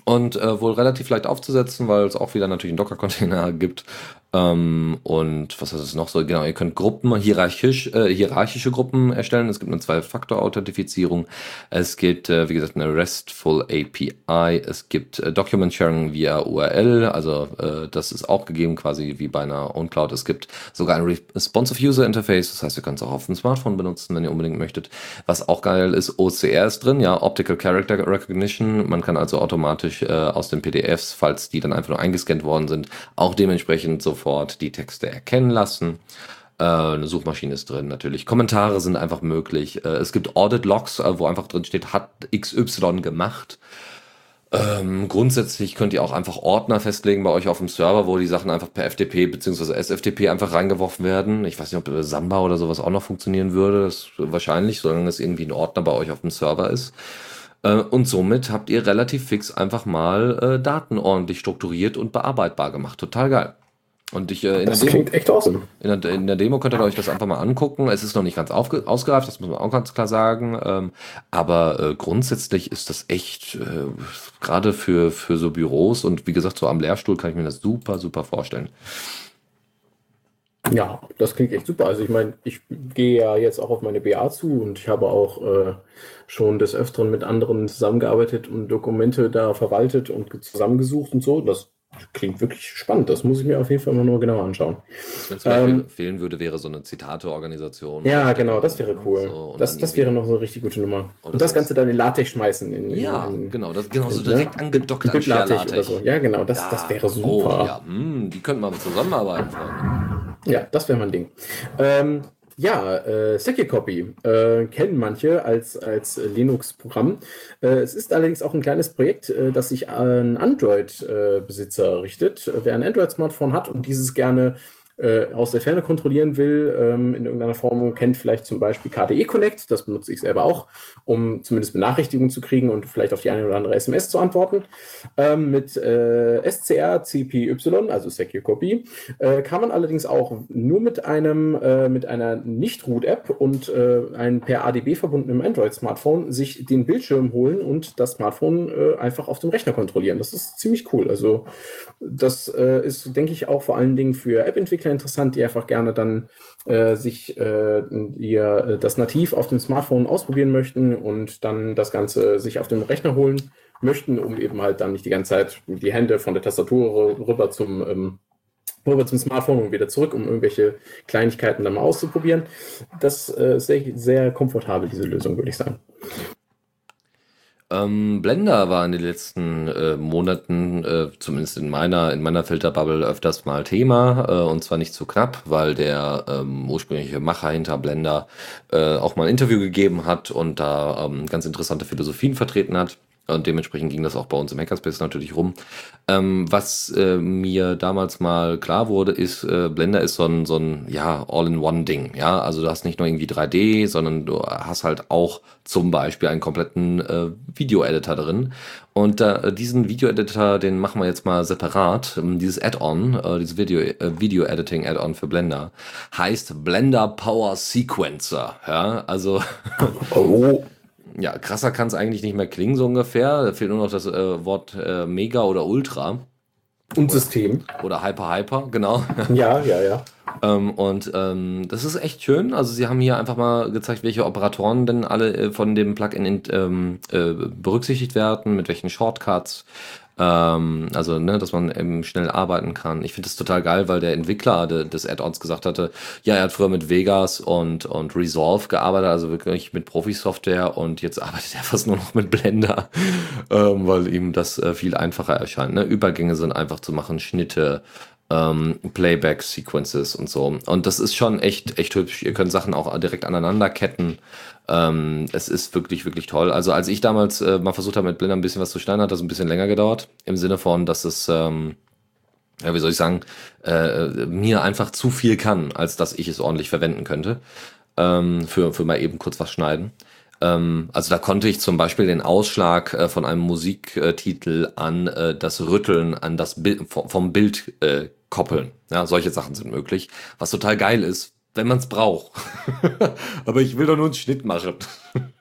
und äh, wohl relativ leicht aufzusetzen, weil es auch wieder natürlich einen Docker-Container gibt. Ähm, und was ist es noch so? Genau, ihr könnt Gruppen, hierarchisch, äh, hierarchische Gruppen erstellen. Es gibt eine Zwei-Faktor-Authentifizierung. Es gibt, äh, wie gesagt, eine RESTful API. Es gibt äh, Document Sharing via URL. Also äh, das ist auch gegeben, quasi wie bei einer OwnCloud. Es gibt sogar ein Responsive User Interface. Das heißt, ihr könnt es auch auf dem Smartphone benutzen, wenn ihr unbedingt möchtet. Was auch geil ist, OCR ist drin, ja, Optical Character Recognition. Man kann also automatisch äh, aus den PDFs, falls die dann einfach nur eingescannt worden sind, auch dementsprechend sofort die Texte erkennen lassen. Äh, eine Suchmaschine ist drin natürlich. Kommentare sind einfach möglich. Äh, es gibt Audit Logs, äh, wo einfach drin steht, hat XY gemacht. Ähm, grundsätzlich könnt ihr auch einfach Ordner festlegen bei euch auf dem Server, wo die Sachen einfach per FTP bzw. SFTP einfach reingeworfen werden. Ich weiß nicht, ob Samba oder sowas auch noch funktionieren würde. Das ist wahrscheinlich, solange es irgendwie ein Ordner bei euch auf dem Server ist. Und somit habt ihr relativ fix einfach mal äh, Daten ordentlich strukturiert und bearbeitbar gemacht. Total geil. Und ich, äh, in, der Das Demo, klingt echt awesome. in, der, in der Demo könnt ihr euch das einfach mal angucken. Es ist noch nicht ganz ausgereift, das muss man auch ganz klar sagen. Ähm, aber äh, grundsätzlich ist das echt, äh, gerade für, für so Büros und wie gesagt, so am Lehrstuhl kann ich mir das super, super vorstellen. Ja, das klingt echt super. Also ich meine, ich gehe ja jetzt auch auf meine BA zu und ich habe auch äh, schon des Öfteren mit anderen zusammengearbeitet und Dokumente da verwaltet und ge- zusammengesucht und so. Das klingt wirklich spannend. Das muss ich mir auf jeden Fall mal nur genauer anschauen. Es mir Ähm, fehlen würde, wäre so eine Zitate-Organisation. Ja, genau, das wäre cool. So, und das, das wäre noch so eine richtig gute Nummer. Oder Und das. Ganze dann in LaTeX schmeißen. In, Ja, in, genau, das genau so ne? direkt angedockt an Mit LaTeX oder Share-LaTeX. so. Ja, genau, das, das wäre super. Oh, ja, hm, die könnten mal zusammenarbeiten, Freunde. Ja, das wäre mein Ding. Ähm, ja, äh, Secure Copy äh, kennen manche als, als Linux-Programm. Äh, es ist allerdings auch ein kleines Projekt, äh, das sich an Android-Besitzer richtet. Wer ein Android-Smartphone hat und dieses gerne äh, aus der Ferne kontrollieren will, ähm, in irgendeiner Form, kennt vielleicht zum Beispiel KDE Connect, das benutze ich selber auch, um zumindest Benachrichtigungen zu kriegen und vielleicht auf die eine oder andere SMS zu antworten. Ähm, mit äh, SCR CPY, also Secure Copy, äh, kann man allerdings auch nur mit einem äh, mit einer Nicht-Root-App und äh, einem per ADB verbundenen Android-Smartphone sich den Bildschirm holen und das Smartphone äh, einfach auf dem Rechner kontrollieren. Das ist ziemlich cool. Also das ist, denke ich, auch vor allen Dingen für App-Entwickler interessant, die einfach gerne dann äh, sich äh, ihr, äh, das nativ auf dem Smartphone ausprobieren möchten und dann das Ganze sich auf dem Rechner holen möchten, um eben halt dann nicht die ganze Zeit die Hände von der Tastatur rüber zum ähm, rüber zum Smartphone und wieder zurück, um irgendwelche Kleinigkeiten dann mal auszuprobieren. Das äh, ist sehr, sehr komfortabel, diese Lösung, würde ich sagen. Ähm, Blender war in den letzten äh, Monaten, äh, zumindest in meiner, in meiner Filterbubble, öfters mal Thema. Äh, und zwar nicht zu knapp, weil der ähm, ursprüngliche Macher hinter Blender äh, auch mal ein Interview gegeben hat und da ähm, ganz interessante Philosophien vertreten hat. Und dementsprechend ging das auch bei uns im Hackerspace natürlich rum. Ähm, was äh, mir damals mal klar wurde, ist, äh, Blender ist so ein, so ein ja, All-in-One-Ding. Ja, also du hast nicht nur irgendwie 3D, sondern du hast halt auch zum Beispiel einen kompletten äh, Video-Editor drin. Und äh, diesen Video-Editor, den machen wir jetzt mal separat. Ähm, dieses Add-on, äh, dieses Video, äh, Video-Editing-Add-on für Blender, heißt Blender Power Sequencer. Ja, also. oh ja, krasser kann es eigentlich nicht mehr klingen, so ungefähr. Da fehlt nur noch das äh, Wort äh, Mega oder Ultra. Und System. Oder Hyper Hyper, genau. Ja, ja, ja. ähm, und ähm, das ist echt schön. Also sie haben hier einfach mal gezeigt, welche Operatoren denn alle äh, von dem Plugin in, ähm, äh, berücksichtigt werden, mit welchen Shortcuts. Ähm, also, ne, dass man eben schnell arbeiten kann. Ich finde das total geil, weil der Entwickler de, des Add-ons gesagt hatte, ja, er hat früher mit Vegas und, und Resolve gearbeitet, also wirklich mit Profi-Software und jetzt arbeitet er fast nur noch mit Blender, ähm, weil ihm das äh, viel einfacher erscheint. Ne? Übergänge sind einfach zu machen, Schnitte, ähm, Playback-Sequences und so. Und das ist schon echt, echt hübsch. Ihr könnt Sachen auch direkt aneinander ketten. Ähm, es ist wirklich, wirklich toll. Also als ich damals äh, mal versucht habe, mit Blender ein bisschen was zu schneiden, hat das ein bisschen länger gedauert. Im Sinne von, dass es, ähm, ja, wie soll ich sagen, äh, mir einfach zu viel kann, als dass ich es ordentlich verwenden könnte. Ähm, für, für mal eben kurz was schneiden. Ähm, also da konnte ich zum Beispiel den Ausschlag äh, von einem Musiktitel an äh, das Rütteln an das Bild vom Bild äh, koppeln. Ja, solche Sachen sind möglich. Was total geil ist, wenn man es braucht. Aber ich will doch nur einen Schnitt machen.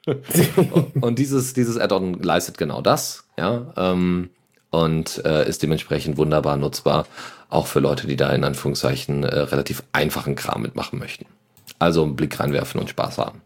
und dieses, dieses Add-on leistet genau das, ja. Ähm, und äh, ist dementsprechend wunderbar nutzbar, auch für Leute, die da in Anführungszeichen äh, relativ einfachen Kram mitmachen möchten. Also einen Blick reinwerfen und Spaß haben.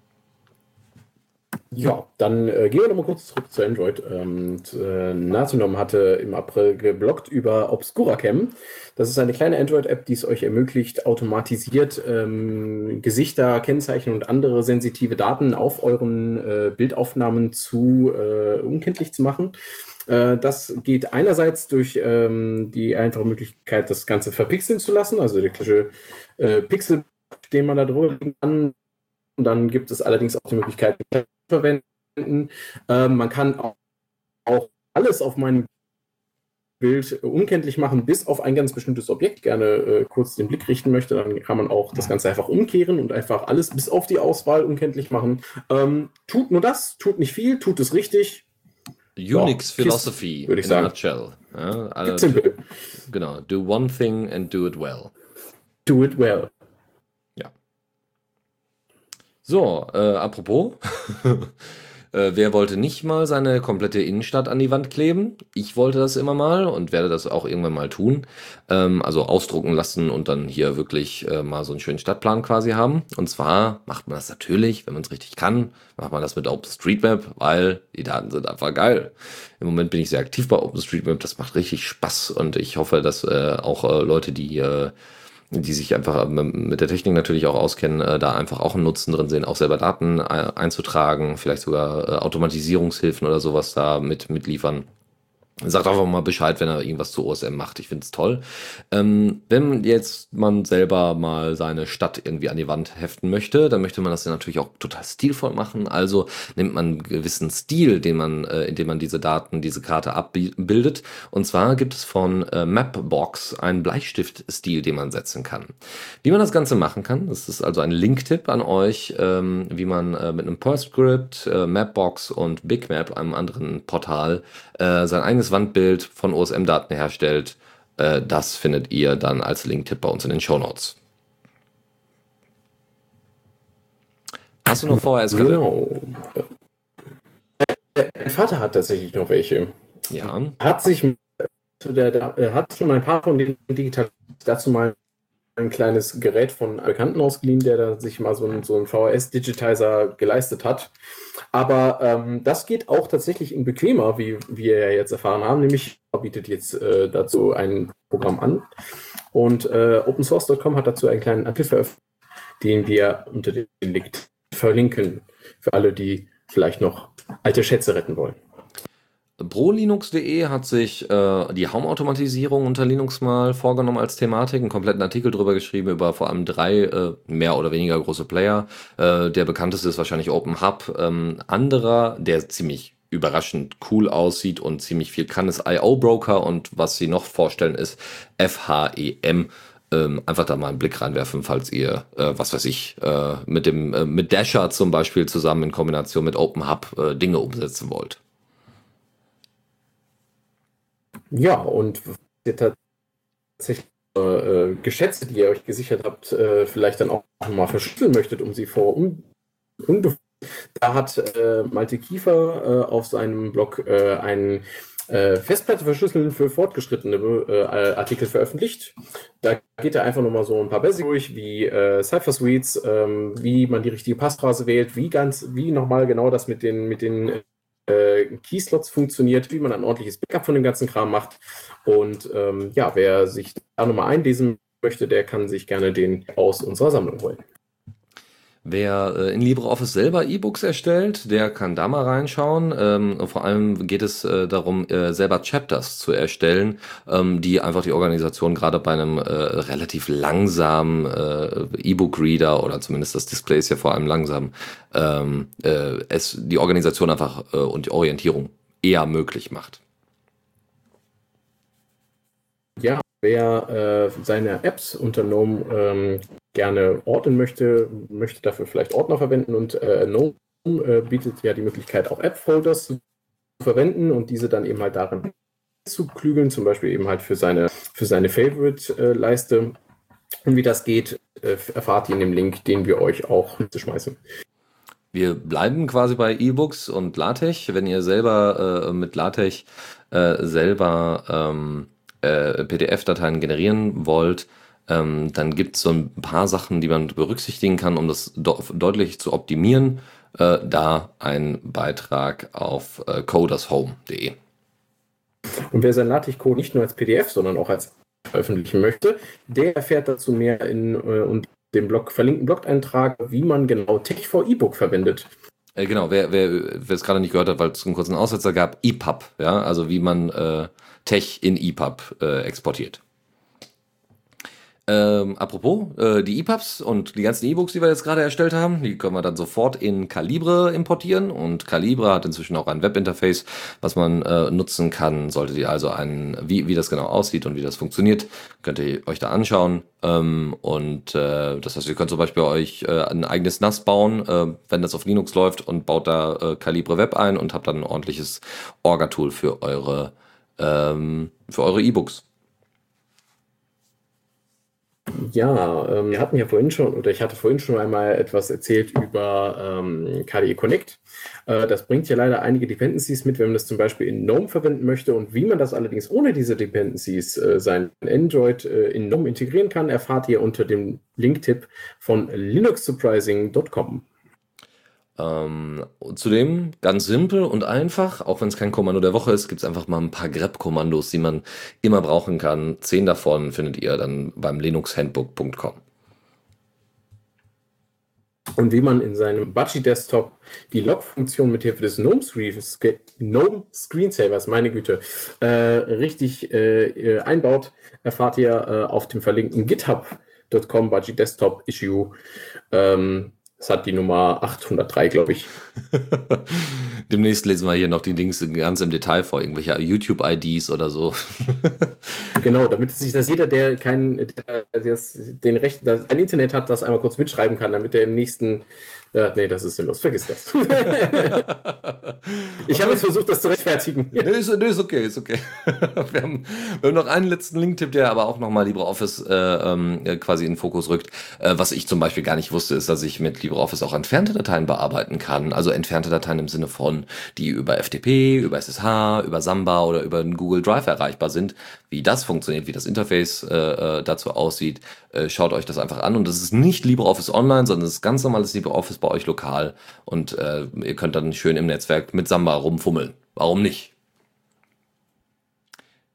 Ja, dann äh, gehen wir nochmal kurz zurück zu Android. Ähm, äh, Nazinom hatte im April geblockt über ObscuraCam. Das ist eine kleine Android-App, die es euch ermöglicht, automatisiert ähm, Gesichter, Kennzeichen und andere sensitive Daten auf euren äh, Bildaufnahmen zu äh, unkenntlich zu machen. Äh, das geht einerseits durch ähm, die einfache Möglichkeit, das Ganze verpixeln zu lassen, also der klassische äh, Pixel, den man da drüber kann. Und dann gibt es allerdings auch die Möglichkeit, verwenden. Ähm, man kann auch, auch alles auf meinem Bild unkenntlich machen, bis auf ein ganz bestimmtes Objekt gerne äh, kurz den Blick richten möchte, dann kann man auch das Ganze einfach umkehren und einfach alles bis auf die Auswahl unkenntlich machen. Ähm, tut nur das, tut nicht viel, tut es richtig. Unix ja, Philosophy, würde ich sagen. Nutshell. Ja, also, genau, do one thing and do it well. Do it well. So, äh, apropos, äh, wer wollte nicht mal seine komplette Innenstadt an die Wand kleben? Ich wollte das immer mal und werde das auch irgendwann mal tun. Ähm, also ausdrucken lassen und dann hier wirklich äh, mal so einen schönen Stadtplan quasi haben. Und zwar macht man das natürlich, wenn man es richtig kann, macht man das mit OpenStreetMap, weil die Daten sind einfach geil. Im Moment bin ich sehr aktiv bei OpenStreetMap, das macht richtig Spaß und ich hoffe, dass äh, auch äh, Leute, die die sich einfach ähm, mit der Technik natürlich auch auskennen, äh, da einfach auch einen Nutzen drin sehen, auch selber Daten einzutragen, vielleicht sogar äh, Automatisierungshilfen oder sowas da mit mitliefern. Sagt einfach mal Bescheid, wenn er irgendwas zu OSM macht. Ich finde es toll. Ähm, wenn jetzt man selber mal seine Stadt irgendwie an die Wand heften möchte, dann möchte man das ja natürlich auch total stilvoll machen. Also nimmt man einen gewissen Stil, den man, äh, indem man diese Daten, diese Karte abbildet. Und zwar gibt es von äh, Mapbox einen Bleistiftstil, den man setzen kann. Wie man das Ganze machen kann, das ist also ein Linktipp an euch, ähm, wie man äh, mit einem PostScript, äh, Mapbox und BigMap, einem anderen Portal, äh, sein eigenes Wandbild von OSM-Daten herstellt. Äh, das findet ihr dann als Linktipp bei uns in den Show Notes. Hast du noch VHS? Genau. Mein Vater hat tatsächlich noch welche. Ja. Hat sich der, hat schon ein paar von den digital dazu mal ein kleines Gerät von Bekannten ausgeliehen, der da sich mal so einen, so einen VHS-Digitizer geleistet hat. Aber ähm, das geht auch tatsächlich in bequemer, wie wir ja jetzt erfahren haben. Nämlich bietet jetzt äh, dazu ein Programm an. Und äh, OpenSource.com hat dazu einen kleinen Artikel veröffentlicht, den wir unter dem Link verlinken. Für alle, die vielleicht noch alte Schätze retten wollen. ProLinux.de hat sich äh, die Home-Automatisierung unter Linux mal vorgenommen als Thematik, einen kompletten Artikel drüber geschrieben über vor allem drei äh, mehr oder weniger große Player. Äh, der bekannteste ist wahrscheinlich OpenHub. Ähm, anderer, der ziemlich überraschend cool aussieht und ziemlich viel kann, ist IO Broker und was sie noch vorstellen ist FHEM. Ähm, einfach da mal einen Blick reinwerfen, falls ihr, äh, was weiß ich, äh, mit dem äh, mit Dasher zum Beispiel zusammen in Kombination mit OpenHub äh, Dinge umsetzen wollt. Ja, und tatsächlich äh, Geschätze, die ihr euch gesichert habt, äh, vielleicht dann auch mal verschlüsseln möchtet, um sie vor un unbe da hat äh, Malte Kiefer äh, auf seinem Blog äh, einen äh, Festplatte verschlüsseln für fortgeschrittene äh, Artikel veröffentlicht. Da geht er einfach nochmal so ein paar Basics durch, wie äh, Cypher Suites, ähm, wie man die richtige Passphrase wählt, wie ganz, wie nochmal genau das mit den, mit den äh, Keyslots funktioniert, wie man ein ordentliches Backup von dem ganzen Kram macht. Und ähm, ja, wer sich da nochmal einlesen möchte, der kann sich gerne den aus unserer Sammlung holen. Wer äh, in LibreOffice selber E-Books erstellt, der kann da mal reinschauen. Ähm, vor allem geht es äh, darum, äh, selber Chapters zu erstellen, ähm, die einfach die Organisation gerade bei einem äh, relativ langsamen äh, E-Book-Reader oder zumindest das Display ist ja vor allem langsam, ähm, äh, es die Organisation einfach äh, und die Orientierung eher möglich macht. Ja, wer äh, seine Apps unter GNOME ähm, gerne ordnen möchte, möchte dafür vielleicht Ordner verwenden und äh, GNOME äh, bietet ja die Möglichkeit, auch App-Folders zu verwenden und diese dann eben halt darin zu klügeln, zum Beispiel eben halt für seine, für seine Favorite-Leiste. Und wie das geht, äh, erfahrt ihr in dem Link, den wir euch auch schmeißen. Wir bleiben quasi bei E-Books und LaTeX. Wenn ihr selber äh, mit LaTeX äh, selber ähm, äh, PDF-Dateien generieren wollt, ähm, dann gibt es so ein paar Sachen, die man berücksichtigen kann, um das deutlich zu optimieren. Äh, da ein Beitrag auf äh, codershome.de. Und wer sein LaTeX-Code nicht nur als PDF, sondern auch als veröffentlichen möchte, der erfährt dazu mehr in äh, und dem Blog verlinkten Blog-Eintrag, wie man genau Tech for E-Book verwendet. Äh, genau, wer, wer, wer es gerade nicht gehört hat, weil es einen kurzen Aussetzer gab, EPUB, ja, also wie man äh, Tech in EPUB äh, exportiert. Ähm, apropos, äh, die EPUBs und die ganzen E-Books, die wir jetzt gerade erstellt haben, die können wir dann sofort in Calibre importieren und Calibre hat inzwischen auch ein Webinterface, was man äh, nutzen kann. Solltet ihr also einen, wie, wie das genau aussieht und wie das funktioniert, könnt ihr euch da anschauen. Ähm, und äh, das heißt, ihr könnt zum Beispiel euch äh, ein eigenes NAS bauen, äh, wenn das auf Linux läuft und baut da äh, Calibre Web ein und habt dann ein ordentliches Orga-Tool für eure ähm, für eure E-Books. Ja, ähm, wir hatten ja vorhin schon, oder ich hatte vorhin schon einmal etwas erzählt über ähm, KDE Connect. Äh, das bringt ja leider einige Dependencies mit, wenn man das zum Beispiel in GNOME verwenden möchte. Und wie man das allerdings ohne diese Dependencies äh, sein Android äh, in GNOME integrieren kann, erfahrt ihr unter dem Linktipp von linuxsurprising.com. Ähm, zudem ganz simpel und einfach, auch wenn es kein Kommando der Woche ist, gibt es einfach mal ein paar grep-Kommandos, die man immer brauchen kann. Zehn davon findet ihr dann beim linuxhandbook.com. und wie man in seinem Budgie Desktop die Log-Funktion mit Hilfe des GNOME, GNOME Screensavers, meine Güte, äh, richtig äh, einbaut, erfahrt ihr äh, auf dem verlinkten github.com Budgie Desktop Issue. Ähm, das hat die Nummer 803, glaube ich. Demnächst lesen wir hier noch die Links ganz im Detail vor, irgendwelche YouTube-IDs oder so. genau, damit sich das jeder, der kein, der, der den Recht, das, ein Internet hat, das einmal kurz mitschreiben kann, damit er im nächsten äh, nee, das ist sinnlos. Vergiss das. ich habe jetzt versucht, das zu rechtfertigen. nee, ist, nee, ist okay, ist okay. wir, haben, wir haben noch einen letzten Link-Tipp, der aber auch nochmal LibreOffice äh, ähm, quasi in den Fokus rückt. Äh, was ich zum Beispiel gar nicht wusste, ist, dass ich mit LibreOffice auch entfernte Dateien bearbeiten kann. Also entfernte Dateien im Sinne von, die über FTP, über SSH, über Samba oder über Google Drive erreichbar sind. Wie das funktioniert, wie das Interface äh, äh, dazu aussieht, äh, schaut euch das einfach an. Und das ist nicht LibreOffice Online, sondern es ist ganz normales LibreOffice bei euch lokal und äh, ihr könnt dann schön im Netzwerk mit Samba rumfummeln. Warum nicht?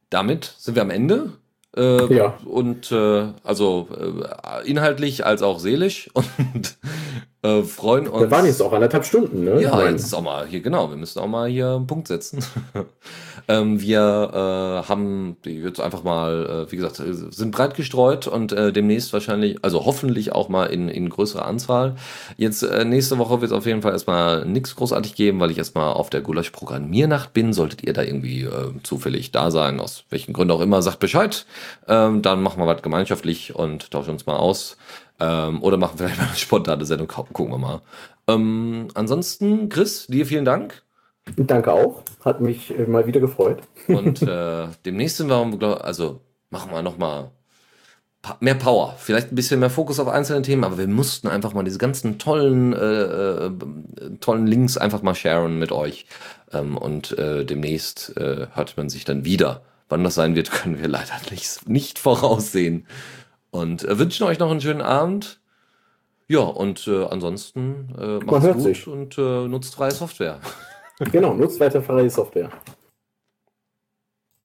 Damit sind wir am Ende. Äh, ja. Und äh, also äh, inhaltlich als auch seelisch und äh, freuen uns. Wir waren jetzt auch anderthalb Stunden, ne? Ja, jetzt ist auch mal hier, genau, wir müssen auch mal hier einen Punkt setzen. ähm, wir äh, haben jetzt einfach mal, äh, wie gesagt, sind breit gestreut und äh, demnächst wahrscheinlich, also hoffentlich auch mal in, in größerer Anzahl. Jetzt äh, nächste Woche wird es auf jeden Fall erstmal nichts großartig geben, weil ich erstmal auf der Gulasch-Programmiernacht bin. Solltet ihr da irgendwie äh, zufällig da sein, aus welchen Gründen auch immer, sagt Bescheid. Ähm, dann machen wir was gemeinschaftlich und tauschen uns mal aus. Ähm, oder machen vielleicht mal eine spontane Sendung, gucken wir mal. Ähm, ansonsten, Chris, dir vielen Dank. Danke auch. Hat mich äh, mal wieder gefreut. Und äh, demnächst sind wir, also machen wir nochmal mehr Power, vielleicht ein bisschen mehr Fokus auf einzelne Themen, aber wir mussten einfach mal diese ganzen tollen, äh, äh, tollen Links einfach mal sharen mit euch. Ähm, und äh, demnächst äh, hört man sich dann wieder. Wann das sein wird, können wir leider nicht, nicht voraussehen. Und äh, wünschen euch noch einen schönen Abend. Ja, und äh, ansonsten äh, macht's gut sich. und äh, nutzt freie Software. genau, nutzt weiter freie Software.